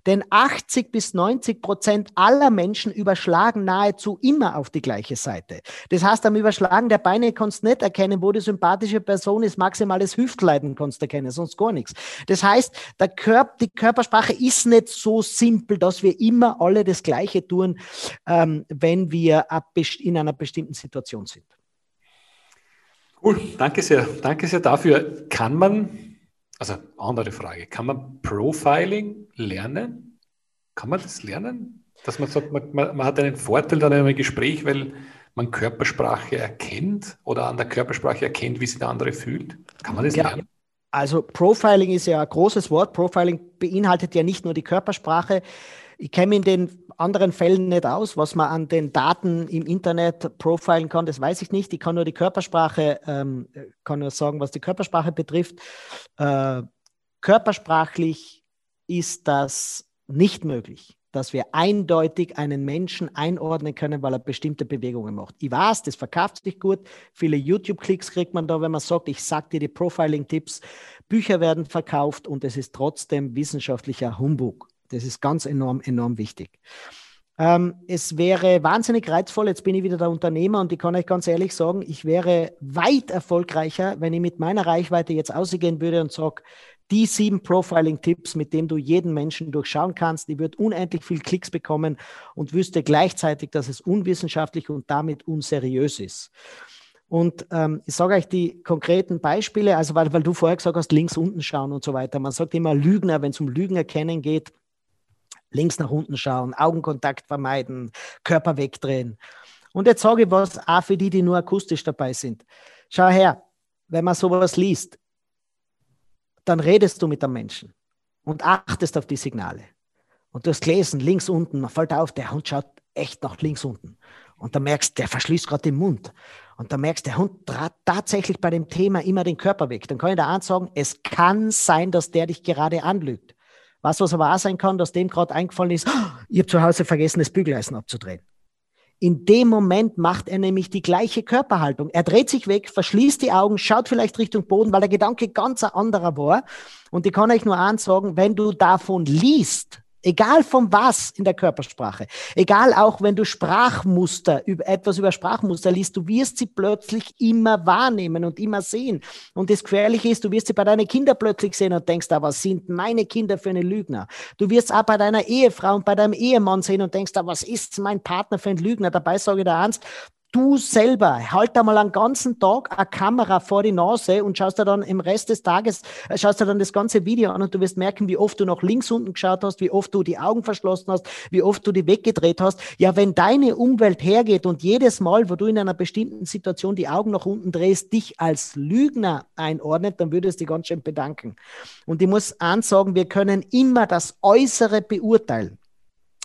Denn 80 bis 90 Prozent aller Menschen überschlagen nahezu immer auf die gleiche Seite. Das heißt, am Überschlagen der Beine kannst du nicht erkennen, wo die sympathische Person ist. Maximales Hüftleiden kannst du erkennen, sonst gar nichts. Das heißt, der Körper, die Körpersprache ist nicht so simpel, dass wir immer alle das Gleiche tun, ähm, wenn wir in einer bestimmten Situation sind. Cool, danke sehr. Danke sehr dafür. Kann man also andere Frage, kann man Profiling lernen? Kann man das lernen? Dass man sagt, man, man, hat einen Vorteil dann in einem Gespräch, weil man Körpersprache erkennt oder an der Körpersprache erkennt, wie sich der andere fühlt? Kann man das ja. lernen? Also Profiling ist ja ein großes Wort. Profiling beinhaltet ja nicht nur die Körpersprache. Ich kenne in den anderen Fällen nicht aus, was man an den Daten im Internet profilen kann, das weiß ich nicht. Ich kann nur die Körpersprache, ähm, kann nur sagen, was die Körpersprache betrifft. Äh, körpersprachlich ist das nicht möglich, dass wir eindeutig einen Menschen einordnen können, weil er bestimmte Bewegungen macht. Ich weiß, das verkauft sich gut. Viele YouTube-Klicks kriegt man da, wenn man sagt, ich sage dir die Profiling-Tipps. Bücher werden verkauft und es ist trotzdem wissenschaftlicher Humbug. Das ist ganz enorm, enorm wichtig. Ähm, es wäre wahnsinnig reizvoll, jetzt bin ich wieder der Unternehmer und ich kann euch ganz ehrlich sagen, ich wäre weit erfolgreicher, wenn ich mit meiner Reichweite jetzt ausgehen würde und sage, die sieben Profiling-Tipps, mit denen du jeden Menschen durchschauen kannst, ich würde unendlich viel Klicks bekommen und wüsste gleichzeitig, dass es unwissenschaftlich und damit unseriös ist. Und ähm, ich sage euch die konkreten Beispiele, also weil, weil du vorher gesagt hast, links unten schauen und so weiter. Man sagt immer Lügner, wenn es um Lügen erkennen geht, links nach unten schauen, Augenkontakt vermeiden, Körper wegdrehen. Und jetzt sage ich was auch für die, die nur akustisch dabei sind. Schau her, wenn man sowas liest, dann redest du mit dem Menschen und achtest auf die Signale. Und du hast gelesen, links unten, man fällt auf, der Hund schaut echt nach links unten. Und dann merkst, der verschließt gerade den Mund. Und dann merkst, der Hund trat tatsächlich bei dem Thema immer den Körper weg. Dann kann ich da eins sagen, es kann sein, dass der dich gerade anlügt. Was, was aber auch sein kann, dass dem gerade eingefallen ist, oh, ich habe zu Hause vergessen, das Bügeleisen abzudrehen. In dem Moment macht er nämlich die gleiche Körperhaltung. Er dreht sich weg, verschließt die Augen, schaut vielleicht Richtung Boden, weil der Gedanke ganz ein anderer war. Und ich kann euch nur eins sagen, wenn du davon liest, Egal von was in der Körpersprache. Egal auch, wenn du Sprachmuster, etwas über Sprachmuster liest, du wirst sie plötzlich immer wahrnehmen und immer sehen. Und das Gefährliche ist, du wirst sie bei deinen Kindern plötzlich sehen und denkst, aber was sind meine Kinder für eine Lügner? Du wirst auch bei deiner Ehefrau und bei deinem Ehemann sehen und denkst, aber was ist mein Partner für ein Lügner? Dabei sage ich dir eins, du selber, halt einmal einen ganzen Tag eine Kamera vor die Nase und schaust dir dann im Rest des Tages, äh, schaust dir dann das ganze Video an und du wirst merken, wie oft du nach links unten geschaut hast, wie oft du die Augen verschlossen hast, wie oft du die weggedreht hast. Ja, wenn deine Umwelt hergeht und jedes Mal, wo du in einer bestimmten Situation die Augen nach unten drehst, dich als Lügner einordnet, dann würdest du dich ganz schön bedanken. Und ich muss ansagen, wir können immer das Äußere beurteilen.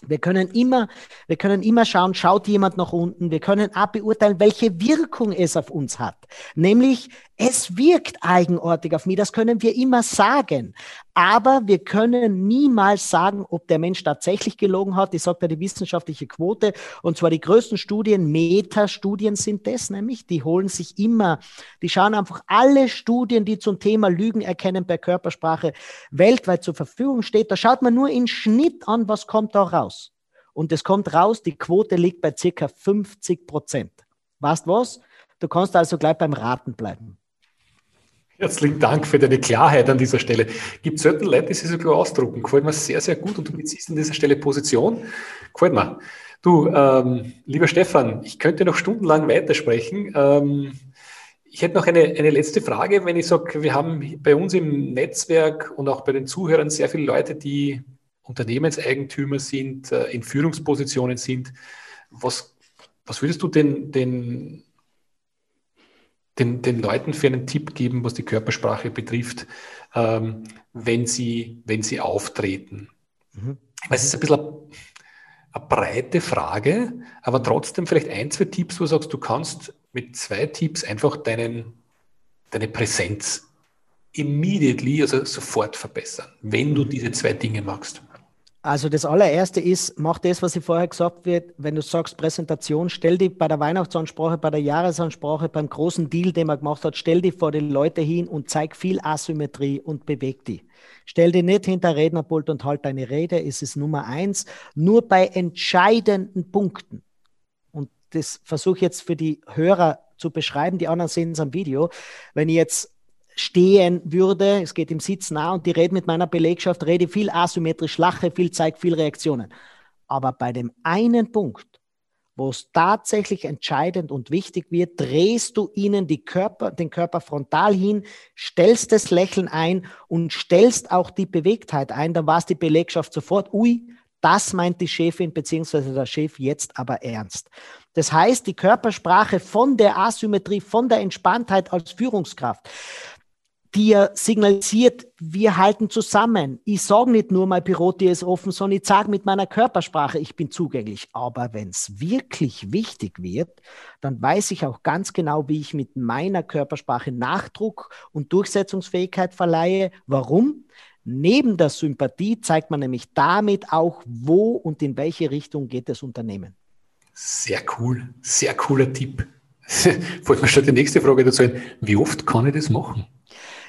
Wir können immer, wir können immer schauen, schaut jemand nach unten. Wir können auch beurteilen, welche Wirkung es auf uns hat. Nämlich, es wirkt eigenartig auf mich. Das können wir immer sagen. Aber wir können niemals sagen, ob der Mensch tatsächlich gelogen hat. Ich sage da die wissenschaftliche Quote. Und zwar die größten Studien, Metastudien sind das nämlich. Die holen sich immer, die schauen einfach alle Studien, die zum Thema Lügen erkennen per Körpersprache weltweit zur Verfügung steht. Da schaut man nur in Schnitt an, was kommt da raus. Und es kommt raus, die Quote liegt bei circa 50 Prozent. Weißt was? Du kannst also gleich beim Raten bleiben. Herzlichen Dank für deine Klarheit an dieser Stelle. Gibt selten Leute, die sich so klar ausdrucken. Gefällt mir sehr, sehr gut und du beziehst an dieser Stelle Position. Gefällt mir. Du, ähm, lieber Stefan, ich könnte noch stundenlang weitersprechen. Ähm, ich hätte noch eine, eine letzte Frage, wenn ich sage, wir haben bei uns im Netzwerk und auch bei den Zuhörern sehr viele Leute, die Unternehmenseigentümer sind, äh, in Führungspositionen sind. Was, was würdest du den, den den, den Leuten für einen Tipp geben, was die Körpersprache betrifft, ähm, wenn, sie, wenn sie auftreten? Mhm. Es ist ein bisschen eine, eine breite Frage, aber trotzdem vielleicht ein, zwei Tipps, wo du sagst, du kannst mit zwei Tipps einfach deinen, deine Präsenz immediately, also sofort verbessern, wenn du diese zwei Dinge machst. Also das allererste ist, mach das, was ich vorher gesagt wird, wenn du sagst Präsentation, stell dich bei der Weihnachtsansprache, bei der Jahresansprache, beim großen Deal, den man gemacht hat, stell dich vor die Leute hin und zeig viel Asymmetrie und beweg die. Stell dich nicht hinter Rednerpult und halt deine Rede, es ist Nummer eins, nur bei entscheidenden Punkten. Und das versuche ich jetzt für die Hörer zu beschreiben, die anderen sehen es am Video. Wenn ich jetzt stehen würde, es geht im Sitz nah und die rede mit meiner Belegschaft, rede viel asymmetrisch, lache viel, zeige viel Reaktionen. Aber bei dem einen Punkt, wo es tatsächlich entscheidend und wichtig wird, drehst du ihnen Körper, den Körper frontal hin, stellst das Lächeln ein und stellst auch die Bewegtheit ein. Da war es die Belegschaft sofort, ui, das meint die Chefin bzw. der Chef jetzt aber ernst. Das heißt, die Körpersprache von der Asymmetrie, von der Entspanntheit als Führungskraft, dir signalisiert, wir halten zusammen. Ich sage nicht nur, mein Pilot ist offen, sondern ich sage mit meiner Körpersprache, ich bin zugänglich. Aber wenn es wirklich wichtig wird, dann weiß ich auch ganz genau, wie ich mit meiner Körpersprache Nachdruck und Durchsetzungsfähigkeit verleihe. Warum? Neben der Sympathie zeigt man nämlich damit auch, wo und in welche Richtung geht das Unternehmen. Sehr cool, sehr cooler Tipp. Wollte mir schon die nächste Frage dazu ein. Wie oft kann ich das machen?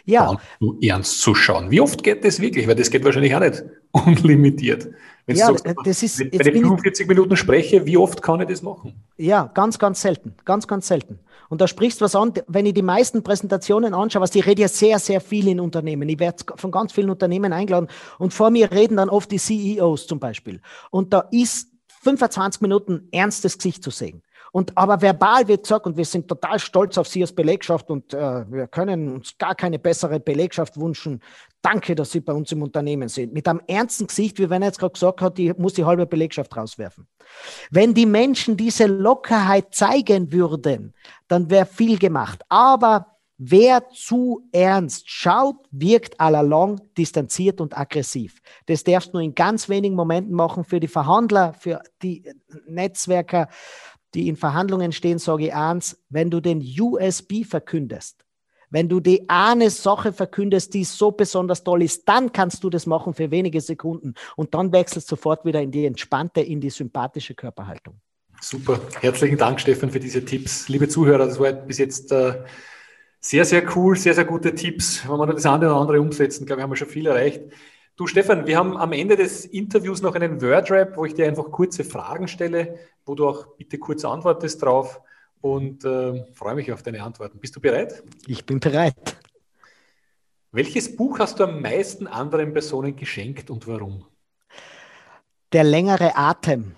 Ja. ernst zu schauen. Wie oft geht das wirklich? Weil das geht wahrscheinlich auch nicht unlimitiert. Wenn ja, sagst, das ist, wenn, wenn ich 45 Minuten spreche, wie oft kann ich das machen? Ja, ganz, ganz selten. Ganz, ganz selten. Und da sprichst du was an, wenn ich die meisten Präsentationen anschaue, was ich rede ja sehr, sehr viel in Unternehmen. Ich werde von ganz vielen Unternehmen eingeladen und vor mir reden dann oft die CEOs zum Beispiel. Und da ist 25 Minuten ernstes Gesicht zu sehen. Und aber verbal wird gesagt, und wir sind total stolz auf Sie als Belegschaft und äh, wir können uns gar keine bessere Belegschaft wünschen. Danke, dass Sie bei uns im Unternehmen sind. Mit einem ernsten Gesicht, wie wenn er jetzt gerade gesagt hat, die muss die halbe Belegschaft rauswerfen. Wenn die Menschen diese Lockerheit zeigen würden, dann wäre viel gemacht. Aber Wer zu ernst schaut, wirkt allalong distanziert und aggressiv. Das darfst du nur in ganz wenigen Momenten machen für die Verhandler, für die Netzwerker, die in Verhandlungen stehen, sage ich eins, wenn du den USB verkündest, wenn du die eine Sache verkündest, die so besonders toll ist, dann kannst du das machen für wenige Sekunden und dann wechselst sofort wieder in die entspannte, in die sympathische Körperhaltung. Super. Herzlichen Dank, Stefan, für diese Tipps. Liebe Zuhörer, das war bis jetzt äh, sehr, sehr cool, sehr, sehr gute Tipps. Wenn wir das eine oder andere umsetzen, glaube ich, haben wir schon viel erreicht. Du, Stefan, wir haben am Ende des Interviews noch einen Wordrap, wo ich dir einfach kurze Fragen stelle, wo du auch bitte kurz antwortest drauf und äh, freue mich auf deine Antworten. Bist du bereit? Ich bin bereit. Welches Buch hast du am meisten anderen Personen geschenkt und warum? Der längere Atem.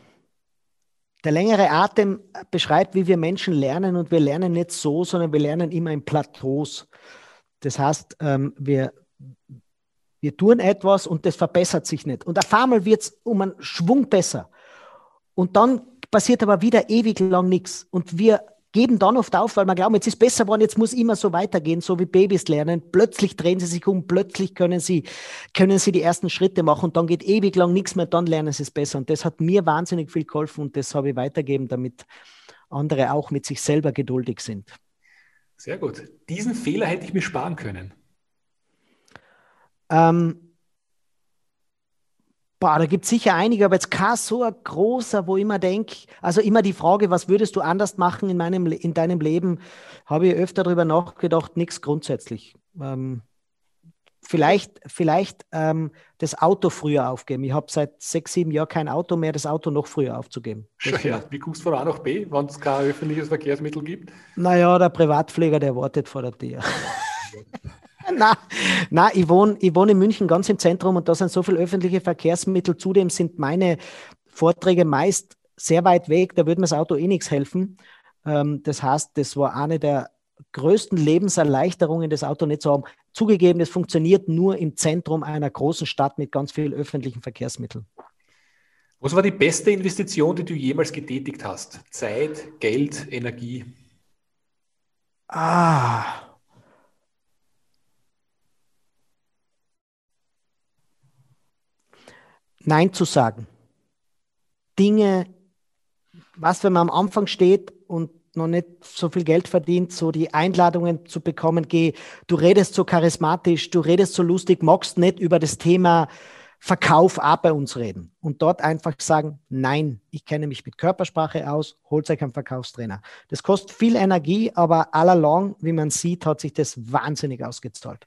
Der längere Atem beschreibt, wie wir Menschen lernen und wir lernen nicht so, sondern wir lernen immer in Plateaus. Das heißt, ähm, wir, wir tun etwas und das verbessert sich nicht. Und auf einmal wird es um einen Schwung besser. Und dann passiert aber wieder ewig lang nichts. Und wir geben dann oft auf, weil wir glauben, jetzt ist besser geworden, jetzt muss immer so weitergehen, so wie Babys lernen. Plötzlich drehen sie sich um, plötzlich können sie, können sie die ersten Schritte machen und dann geht ewig lang nichts mehr, dann lernen sie es besser. Und das hat mir wahnsinnig viel geholfen und das habe ich weitergeben, damit andere auch mit sich selber geduldig sind. Sehr gut. Diesen Fehler hätte ich mir sparen können. Ähm, Boah, da gibt es sicher einige, aber jetzt kein so ein großer, wo ich immer denke, also immer die Frage, was würdest du anders machen in, meinem, in deinem Leben, habe ich öfter darüber nachgedacht, nichts grundsätzlich. Ähm, vielleicht vielleicht ähm, das Auto früher aufgeben. Ich habe seit sechs, sieben Jahren kein Auto mehr, das Auto noch früher aufzugeben. Ja. Wie kommst du von A nach B, wenn es kein öffentliches Verkehrsmittel gibt? Naja, der Privatpfleger, der wartet vor der Tür. Nein, nein ich wohne ich wohn in München ganz im Zentrum und da sind so viele öffentliche Verkehrsmittel. Zudem sind meine Vorträge meist sehr weit weg, da würde mir das Auto eh nichts helfen. Ähm, das heißt, das war eine der größten Lebenserleichterungen, das Auto nicht zu haben. Zugegeben, es funktioniert nur im Zentrum einer großen Stadt mit ganz vielen öffentlichen Verkehrsmitteln. Was war die beste Investition, die du jemals getätigt hast? Zeit, Geld, Energie? Ah, Nein zu sagen. Dinge, was wenn man am Anfang steht und noch nicht so viel Geld verdient, so die Einladungen zu bekommen, geh, du redest so charismatisch, du redest so lustig, magst nicht über das Thema Verkauf auch bei uns reden. Und dort einfach sagen, nein, ich kenne mich mit Körpersprache aus, holt euch einen Verkaufstrainer. Das kostet viel Energie, aber allalong, wie man sieht, hat sich das wahnsinnig ausgezahlt.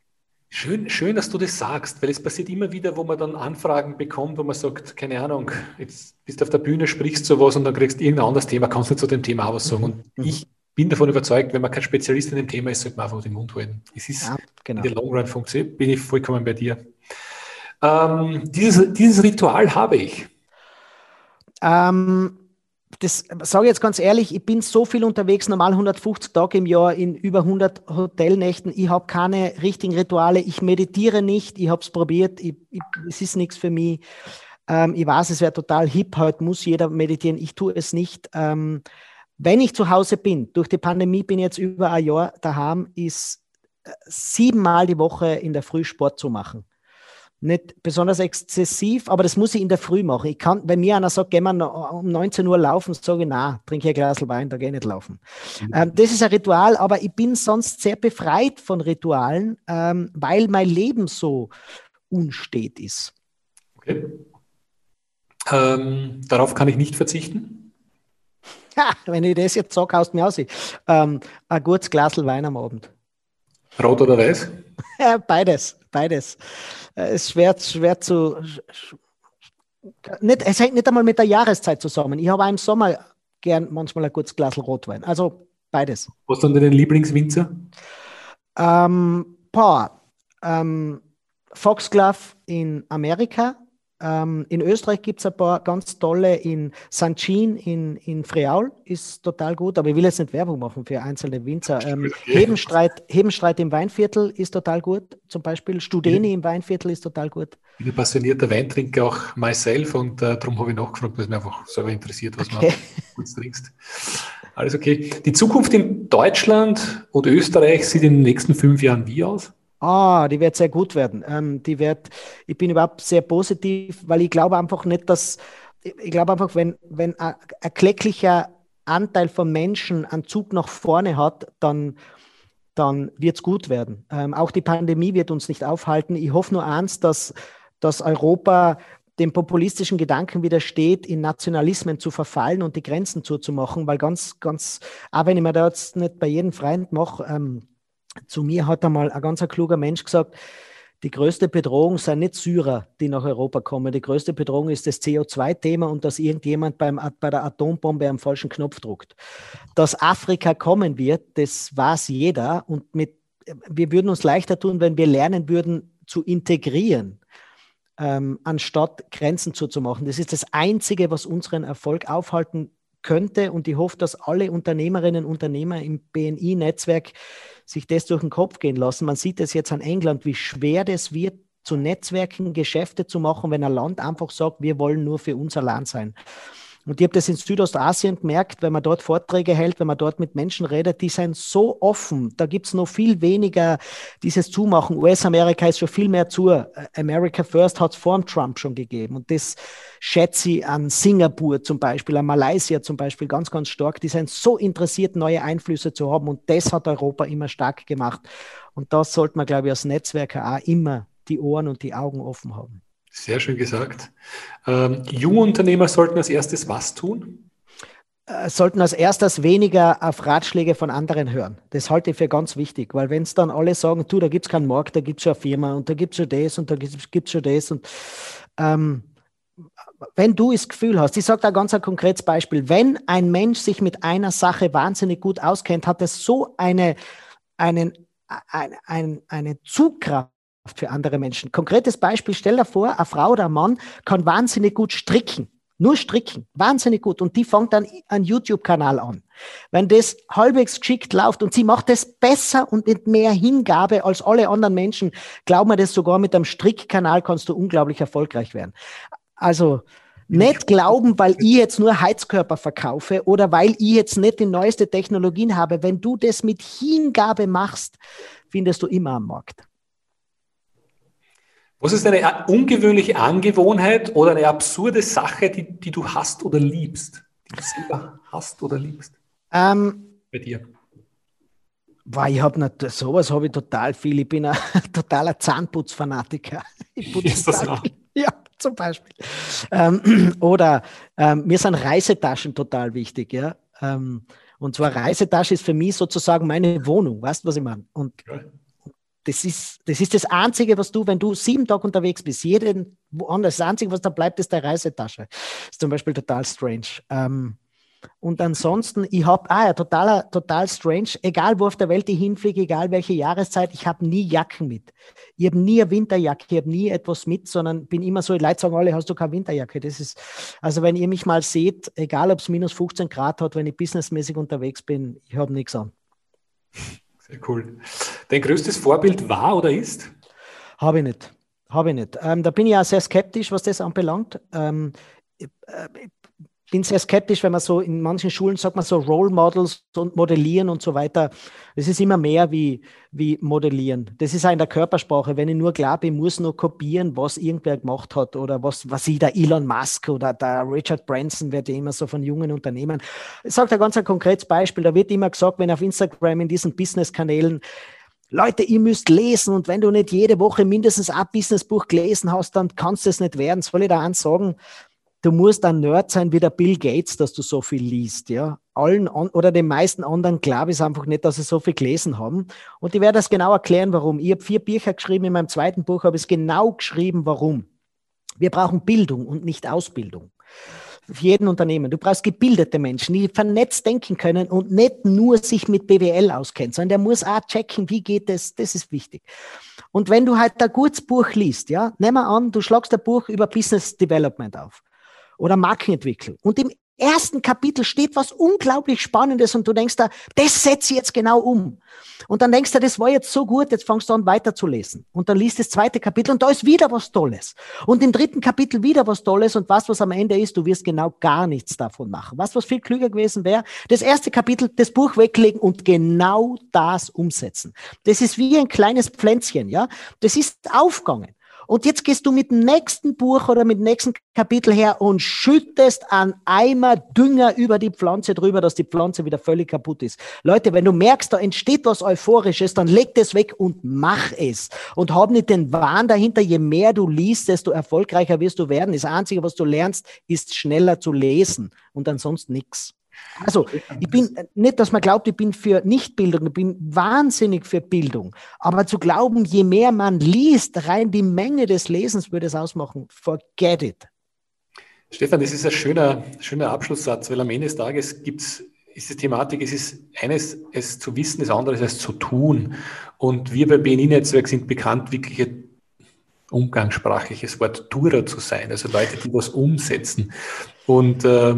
Schön, schön, dass du das sagst, weil es passiert immer wieder, wo man dann Anfragen bekommt, wo man sagt, keine Ahnung, jetzt bist du auf der Bühne, sprichst sowas und dann kriegst du irgendein anderes Thema, kannst du zu dem Thema auch was sagen. Und mhm. ich bin davon überzeugt, wenn man kein Spezialist in dem Thema ist, sollte man einfach den Mund halten. Es ist ja, genau. in der Long Run funktioniert, bin ich vollkommen bei dir. Ähm, dieses, dieses Ritual habe ich. Ähm, das sage ich jetzt ganz ehrlich, ich bin so viel unterwegs, normal 150 Tage im Jahr in über 100 Hotelnächten. Ich habe keine richtigen Rituale. Ich meditiere nicht. Ich habe es probiert. Ich, ich, es ist nichts für mich. Ähm, ich weiß, es wäre total hip. Heute muss jeder meditieren. Ich tue es nicht. Ähm, wenn ich zu Hause bin, durch die Pandemie bin ich jetzt über ein Jahr daheim, ist äh, siebenmal die Woche in der Früh Sport zu machen nicht besonders exzessiv, aber das muss ich in der Früh machen. Ich kann, wenn mir einer sagt, gehen wir um 19 Uhr laufen, sage ich, na, trinke ein Glas Wein, da gehe ich nicht laufen. Mhm. Ähm, das ist ein Ritual, aber ich bin sonst sehr befreit von Ritualen, ähm, weil mein Leben so unstet ist. Okay. Ähm, darauf kann ich nicht verzichten. Ha, wenn ich das jetzt sage, haust du mir aus. Ähm, ein gutes Glas Wein am Abend. Rot oder weiß? beides, beides. Es ist schwer, schwer zu. Nicht, es hängt nicht einmal mit der Jahreszeit zusammen. Ich habe auch im Sommer gern manchmal ein gutes Glas Rotwein. Also beides. Was sind deine Lieblingswinzer? Ähm, paar. Ähm, Foxglove in Amerika, ähm, in Österreich gibt es ein paar ganz tolle, in Sanchin, in, in Friaul ist total gut, aber ich will jetzt nicht Werbung machen für einzelne Winzer. Ähm, Hebenstreit, Hebenstreit im Weinviertel ist total gut, zum Beispiel Studeni ja. im Weinviertel ist total gut. Ich bin ein passionierter Weintrinker, auch myself, und äh, darum habe ich nachgefragt, weil es mich einfach selber interessiert, was okay. man gut trinkst. Alles okay. Die Zukunft in Deutschland und Österreich sieht in den nächsten fünf Jahren wie aus? Ah, die wird sehr gut werden. Ähm, die wird, ich bin überhaupt sehr positiv, weil ich glaube einfach nicht, dass, ich glaube einfach, wenn, wenn ein, ein kläglicher Anteil von Menschen einen Zug nach vorne hat, dann, dann wird es gut werden. Ähm, auch die Pandemie wird uns nicht aufhalten. Ich hoffe nur eins, dass, dass Europa dem populistischen Gedanken widersteht, in Nationalismen zu verfallen und die Grenzen zuzumachen, weil ganz, ganz, auch wenn ich mir da jetzt nicht bei jedem Freund mache, ähm, zu mir hat einmal ein ganz kluger Mensch gesagt, die größte Bedrohung sind nicht Syrer, die nach Europa kommen. Die größte Bedrohung ist das CO2-Thema und dass irgendjemand beim, bei der Atombombe am falschen Knopf druckt. Dass Afrika kommen wird, das weiß jeder. Und mit, wir würden uns leichter tun, wenn wir lernen würden, zu integrieren, ähm, anstatt Grenzen zuzumachen. Das ist das Einzige, was unseren Erfolg aufhalten könnte. Und ich hoffe, dass alle Unternehmerinnen und Unternehmer im BNI-Netzwerk sich das durch den Kopf gehen lassen. Man sieht es jetzt an England, wie schwer das wird, zu Netzwerken Geschäfte zu machen, wenn ein Land einfach sagt, wir wollen nur für unser Land sein. Und ich habe das in Südostasien gemerkt, wenn man dort Vorträge hält, wenn man dort mit Menschen redet, die sind so offen. Da gibt es noch viel weniger dieses Zumachen. US-Amerika ist schon viel mehr zu. America First hat es vor Trump schon gegeben. Und das schätze ich an Singapur zum Beispiel, an Malaysia zum Beispiel ganz, ganz stark. Die sind so interessiert, neue Einflüsse zu haben. Und das hat Europa immer stark gemacht. Und das sollte man, glaube ich, als Netzwerker auch immer die Ohren und die Augen offen haben. Sehr schön gesagt. Ähm, Jungunternehmer sollten als erstes was tun? Äh, sollten als erstes weniger auf Ratschläge von anderen hören. Das halte ich für ganz wichtig, weil wenn es dann alle sagen, du, da gibt es keinen Markt, da gibt es eine Firma und da gibt es schon das und da gibt es schon das und ähm, wenn du das Gefühl hast, ich sage da ganz ein konkretes Beispiel, wenn ein Mensch sich mit einer Sache wahnsinnig gut auskennt, hat es so eine, einen, ein, ein, eine Zugkraft für andere Menschen. Konkretes Beispiel, stell dir vor, eine Frau oder ein Mann kann wahnsinnig gut stricken. Nur stricken, wahnsinnig gut. Und die fängt dann einen YouTube-Kanal an. Wenn das halbwegs geschickt läuft und sie macht es besser und mit mehr Hingabe als alle anderen Menschen, glaub mir das sogar mit einem Strickkanal kannst du unglaublich erfolgreich werden. Also, nicht glauben, weil ich jetzt nur Heizkörper verkaufe oder weil ich jetzt nicht die neueste Technologien habe. Wenn du das mit Hingabe machst, findest du immer am Markt. Was ist eine ungewöhnliche Angewohnheit oder eine absurde Sache, die, die du hast oder liebst? Die du selber hast oder liebst? Ähm, Bei dir. Weil ich habe sowas habe ich total viel. Ich bin ein totaler Zahnputzfanatiker. Ich putze ist das total, ja, zum Beispiel. Ähm, oder ähm, mir sind Reisetaschen total wichtig, ja. Ähm, und zwar Reisetasche ist für mich sozusagen meine Wohnung, weißt du, was ich meine? Und ja. Das ist, das ist das Einzige, was du, wenn du sieben Tage unterwegs bist, jeden woanders, das Einzige, was da bleibt, ist deine Reisetasche. Das ist zum Beispiel total strange. Ähm, und ansonsten, ich habe, ah ja, total, total strange, egal wo auf der Welt ich hinfliege, egal welche Jahreszeit, ich habe nie Jacken mit. Ich habe nie eine Winterjacke, ich habe nie etwas mit, sondern bin immer so, die Leute sagen alle, hast du keine Winterjacke? Das ist, also wenn ihr mich mal seht, egal ob es minus 15 Grad hat, wenn ich businessmäßig unterwegs bin, ich habe nichts an. Sehr cool. Dein größtes Vorbild war oder ist? Habe ich nicht. Habe ich nicht. Ähm, da bin ich auch sehr skeptisch, was das anbelangt. Ähm, äh, bin sehr skeptisch, wenn man so in manchen Schulen sagt man so Role Models und Modellieren und so weiter. Das ist immer mehr wie, wie Modellieren. Das ist auch in der Körpersprache. Wenn ich nur glaube, ich muss nur kopieren, was irgendwer gemacht hat oder was, was ich, der Elon Musk oder der Richard Branson, wird ja immer so von jungen Unternehmen. Ich sage da ganz ein konkretes Beispiel. Da wird immer gesagt, wenn auf Instagram in diesen Business-Kanälen Leute, ihr müsst lesen und wenn du nicht jede Woche mindestens ein Businessbuch gelesen hast, dann kannst du es nicht werden. Soll ich da eins sagen? Du musst ein Nerd sein wie der Bill Gates, dass du so viel liest, ja. Allen oder den meisten anderen glaube ich einfach nicht, dass sie so viel gelesen haben. Und ich werde das genau erklären, warum. Ich habe vier Bücher geschrieben, in meinem zweiten Buch habe ich es genau geschrieben, warum. Wir brauchen Bildung und nicht Ausbildung. Für jeden Unternehmen. Du brauchst gebildete Menschen, die vernetzt denken können und nicht nur sich mit BWL auskennen, sondern der muss auch checken, wie geht es, das ist wichtig. Und wenn du halt ein gutes Buch liest, ja, nehmen wir an, du schlagst ein Buch über Business Development auf oder Markenentwicklung. Und im ersten Kapitel steht was unglaublich Spannendes und du denkst da, das setze ich jetzt genau um. Und dann denkst du, das war jetzt so gut, jetzt fangst du an weiterzulesen. Und dann liest das zweite Kapitel und da ist wieder was Tolles. Und im dritten Kapitel wieder was Tolles und was, was am Ende ist, du wirst genau gar nichts davon machen. Was, was viel klüger gewesen wäre, das erste Kapitel, das Buch weglegen und genau das umsetzen. Das ist wie ein kleines Pflänzchen, ja. Das ist aufgegangen. Und jetzt gehst du mit dem nächsten Buch oder mit dem nächsten Kapitel her und schüttest einen Eimer Dünger über die Pflanze drüber, dass die Pflanze wieder völlig kaputt ist. Leute, wenn du merkst, da entsteht was Euphorisches, dann leg das weg und mach es. Und hab nicht den Wahn dahinter, je mehr du liest, desto erfolgreicher wirst du werden. Das Einzige, was du lernst, ist schneller zu lesen und ansonsten nichts. Also, ich bin nicht, dass man glaubt, ich bin für Nichtbildung, ich bin wahnsinnig für Bildung. Aber zu glauben, je mehr man liest, rein die Menge des Lesens würde es ausmachen, forget it. Stefan, das ist ein schöner, schöner Abschlusssatz, weil am Ende des Tages gibt's, ist die Thematik, es ist eines, es zu wissen, das andere ist es zu tun. Und wir bei BNI-Netzwerk sind bekannt, wirklich ein umgangssprachliches Wort Tourer zu sein, also Leute, die was umsetzen. Und äh,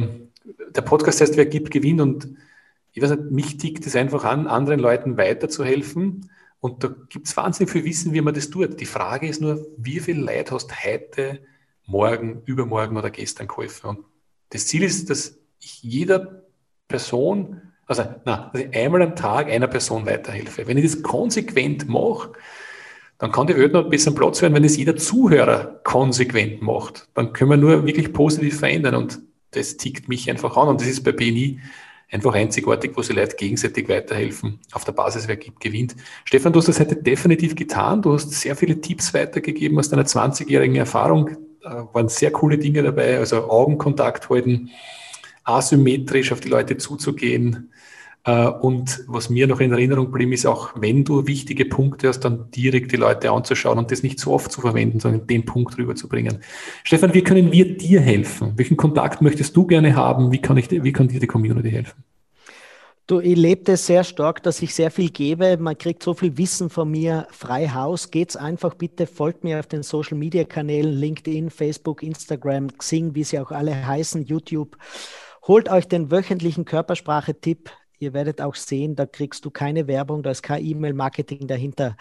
der Podcast heißt, wer gibt, gewinnt und ich weiß nicht, mich tickt es einfach an, anderen Leuten weiterzuhelfen. Und da gibt es wahnsinnig viel Wissen, wie man das tut. Die Frage ist nur, wie viel Leid hast heute, morgen, übermorgen oder gestern geholfen? Und das Ziel ist, dass ich jeder Person, also, dass ich einmal am Tag einer Person weiterhelfe. Wenn ich das konsequent mache, dann kann die Welt noch ein bisschen Platz werden, wenn es jeder Zuhörer konsequent macht. Dann können wir nur wirklich positiv verändern. Und das tickt mich einfach an und das ist bei BNI einfach einzigartig, wo sie Leute gegenseitig weiterhelfen. Auf der Basis, wer gibt, gewinnt. Stefan, du hast das heute definitiv getan. Du hast sehr viele Tipps weitergegeben aus deiner 20-jährigen Erfahrung. Da waren sehr coole Dinge dabei, also Augenkontakt halten, asymmetrisch auf die Leute zuzugehen, und was mir noch in Erinnerung geblieben ist, auch wenn du wichtige Punkte hast, dann direkt die Leute anzuschauen und das nicht so oft zu verwenden, sondern den Punkt rüberzubringen. Stefan, wie können wir dir helfen? Welchen Kontakt möchtest du gerne haben? Wie kann, ich, wie kann dir die Community helfen? Du, ich lebe das sehr stark, dass ich sehr viel gebe. Man kriegt so viel Wissen von mir frei Haus. Geht's einfach bitte, folgt mir auf den Social Media Kanälen, LinkedIn, Facebook, Instagram, Xing, wie sie auch alle heißen, YouTube. Holt euch den wöchentlichen Körpersprache-Tipp Ihr werdet auch sehen, da kriegst du keine Werbung, da ist kein E-Mail-Marketing dahinter.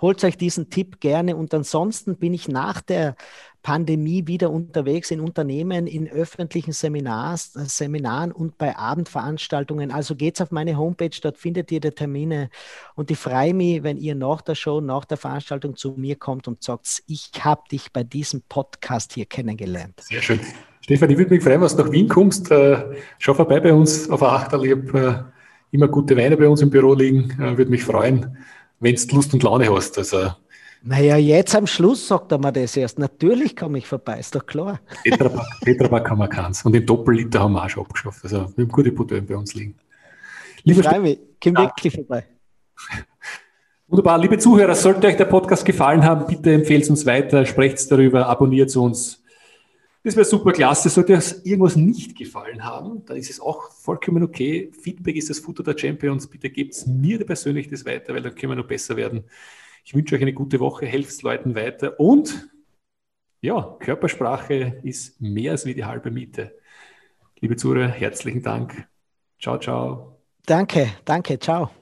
Holt euch diesen Tipp gerne und ansonsten bin ich nach der Pandemie wieder unterwegs in Unternehmen, in öffentlichen Seminars, äh, Seminaren und bei Abendveranstaltungen. Also geht's auf meine Homepage, dort findet ihr die Termine und ich freue mich, wenn ihr nach der Show, nach der Veranstaltung zu mir kommt und sagt, ich habe dich bei diesem Podcast hier kennengelernt. Sehr schön. Stefan, ich würde mich freuen, wenn du nach Wien kommst. Äh, schau vorbei bei uns auf der Achterlieb. Äh, immer gute Weine bei uns im Büro liegen. Äh, Würde mich freuen, wenn du Lust und Laune hast. Also, naja, jetzt am Schluss sagt er mir das erst. Natürlich komme ich vorbei, ist doch klar. Tetrapack, haben wir keins. Und den Doppelliter haben wir auch schon abgeschafft. Also wir haben gute Bouteillen bei uns liegen. Lieber ich freue mich. Komm wirklich vorbei. Wunderbar. Liebe Zuhörer, sollte euch der Podcast gefallen haben, bitte empfehlt uns weiter, sprecht darüber, abonniert uns. Das wäre super klasse. Sollte euch irgendwas nicht gefallen haben, dann ist es auch vollkommen okay. Feedback ist das Futter der Champions. Bitte gebt mir persönlich das weiter, weil dann können wir noch besser werden. Ich wünsche euch eine gute Woche, helft Leuten weiter und ja, Körpersprache ist mehr als wie die halbe Miete. Liebe Zuhörer, herzlichen Dank. Ciao, ciao. Danke, danke, ciao.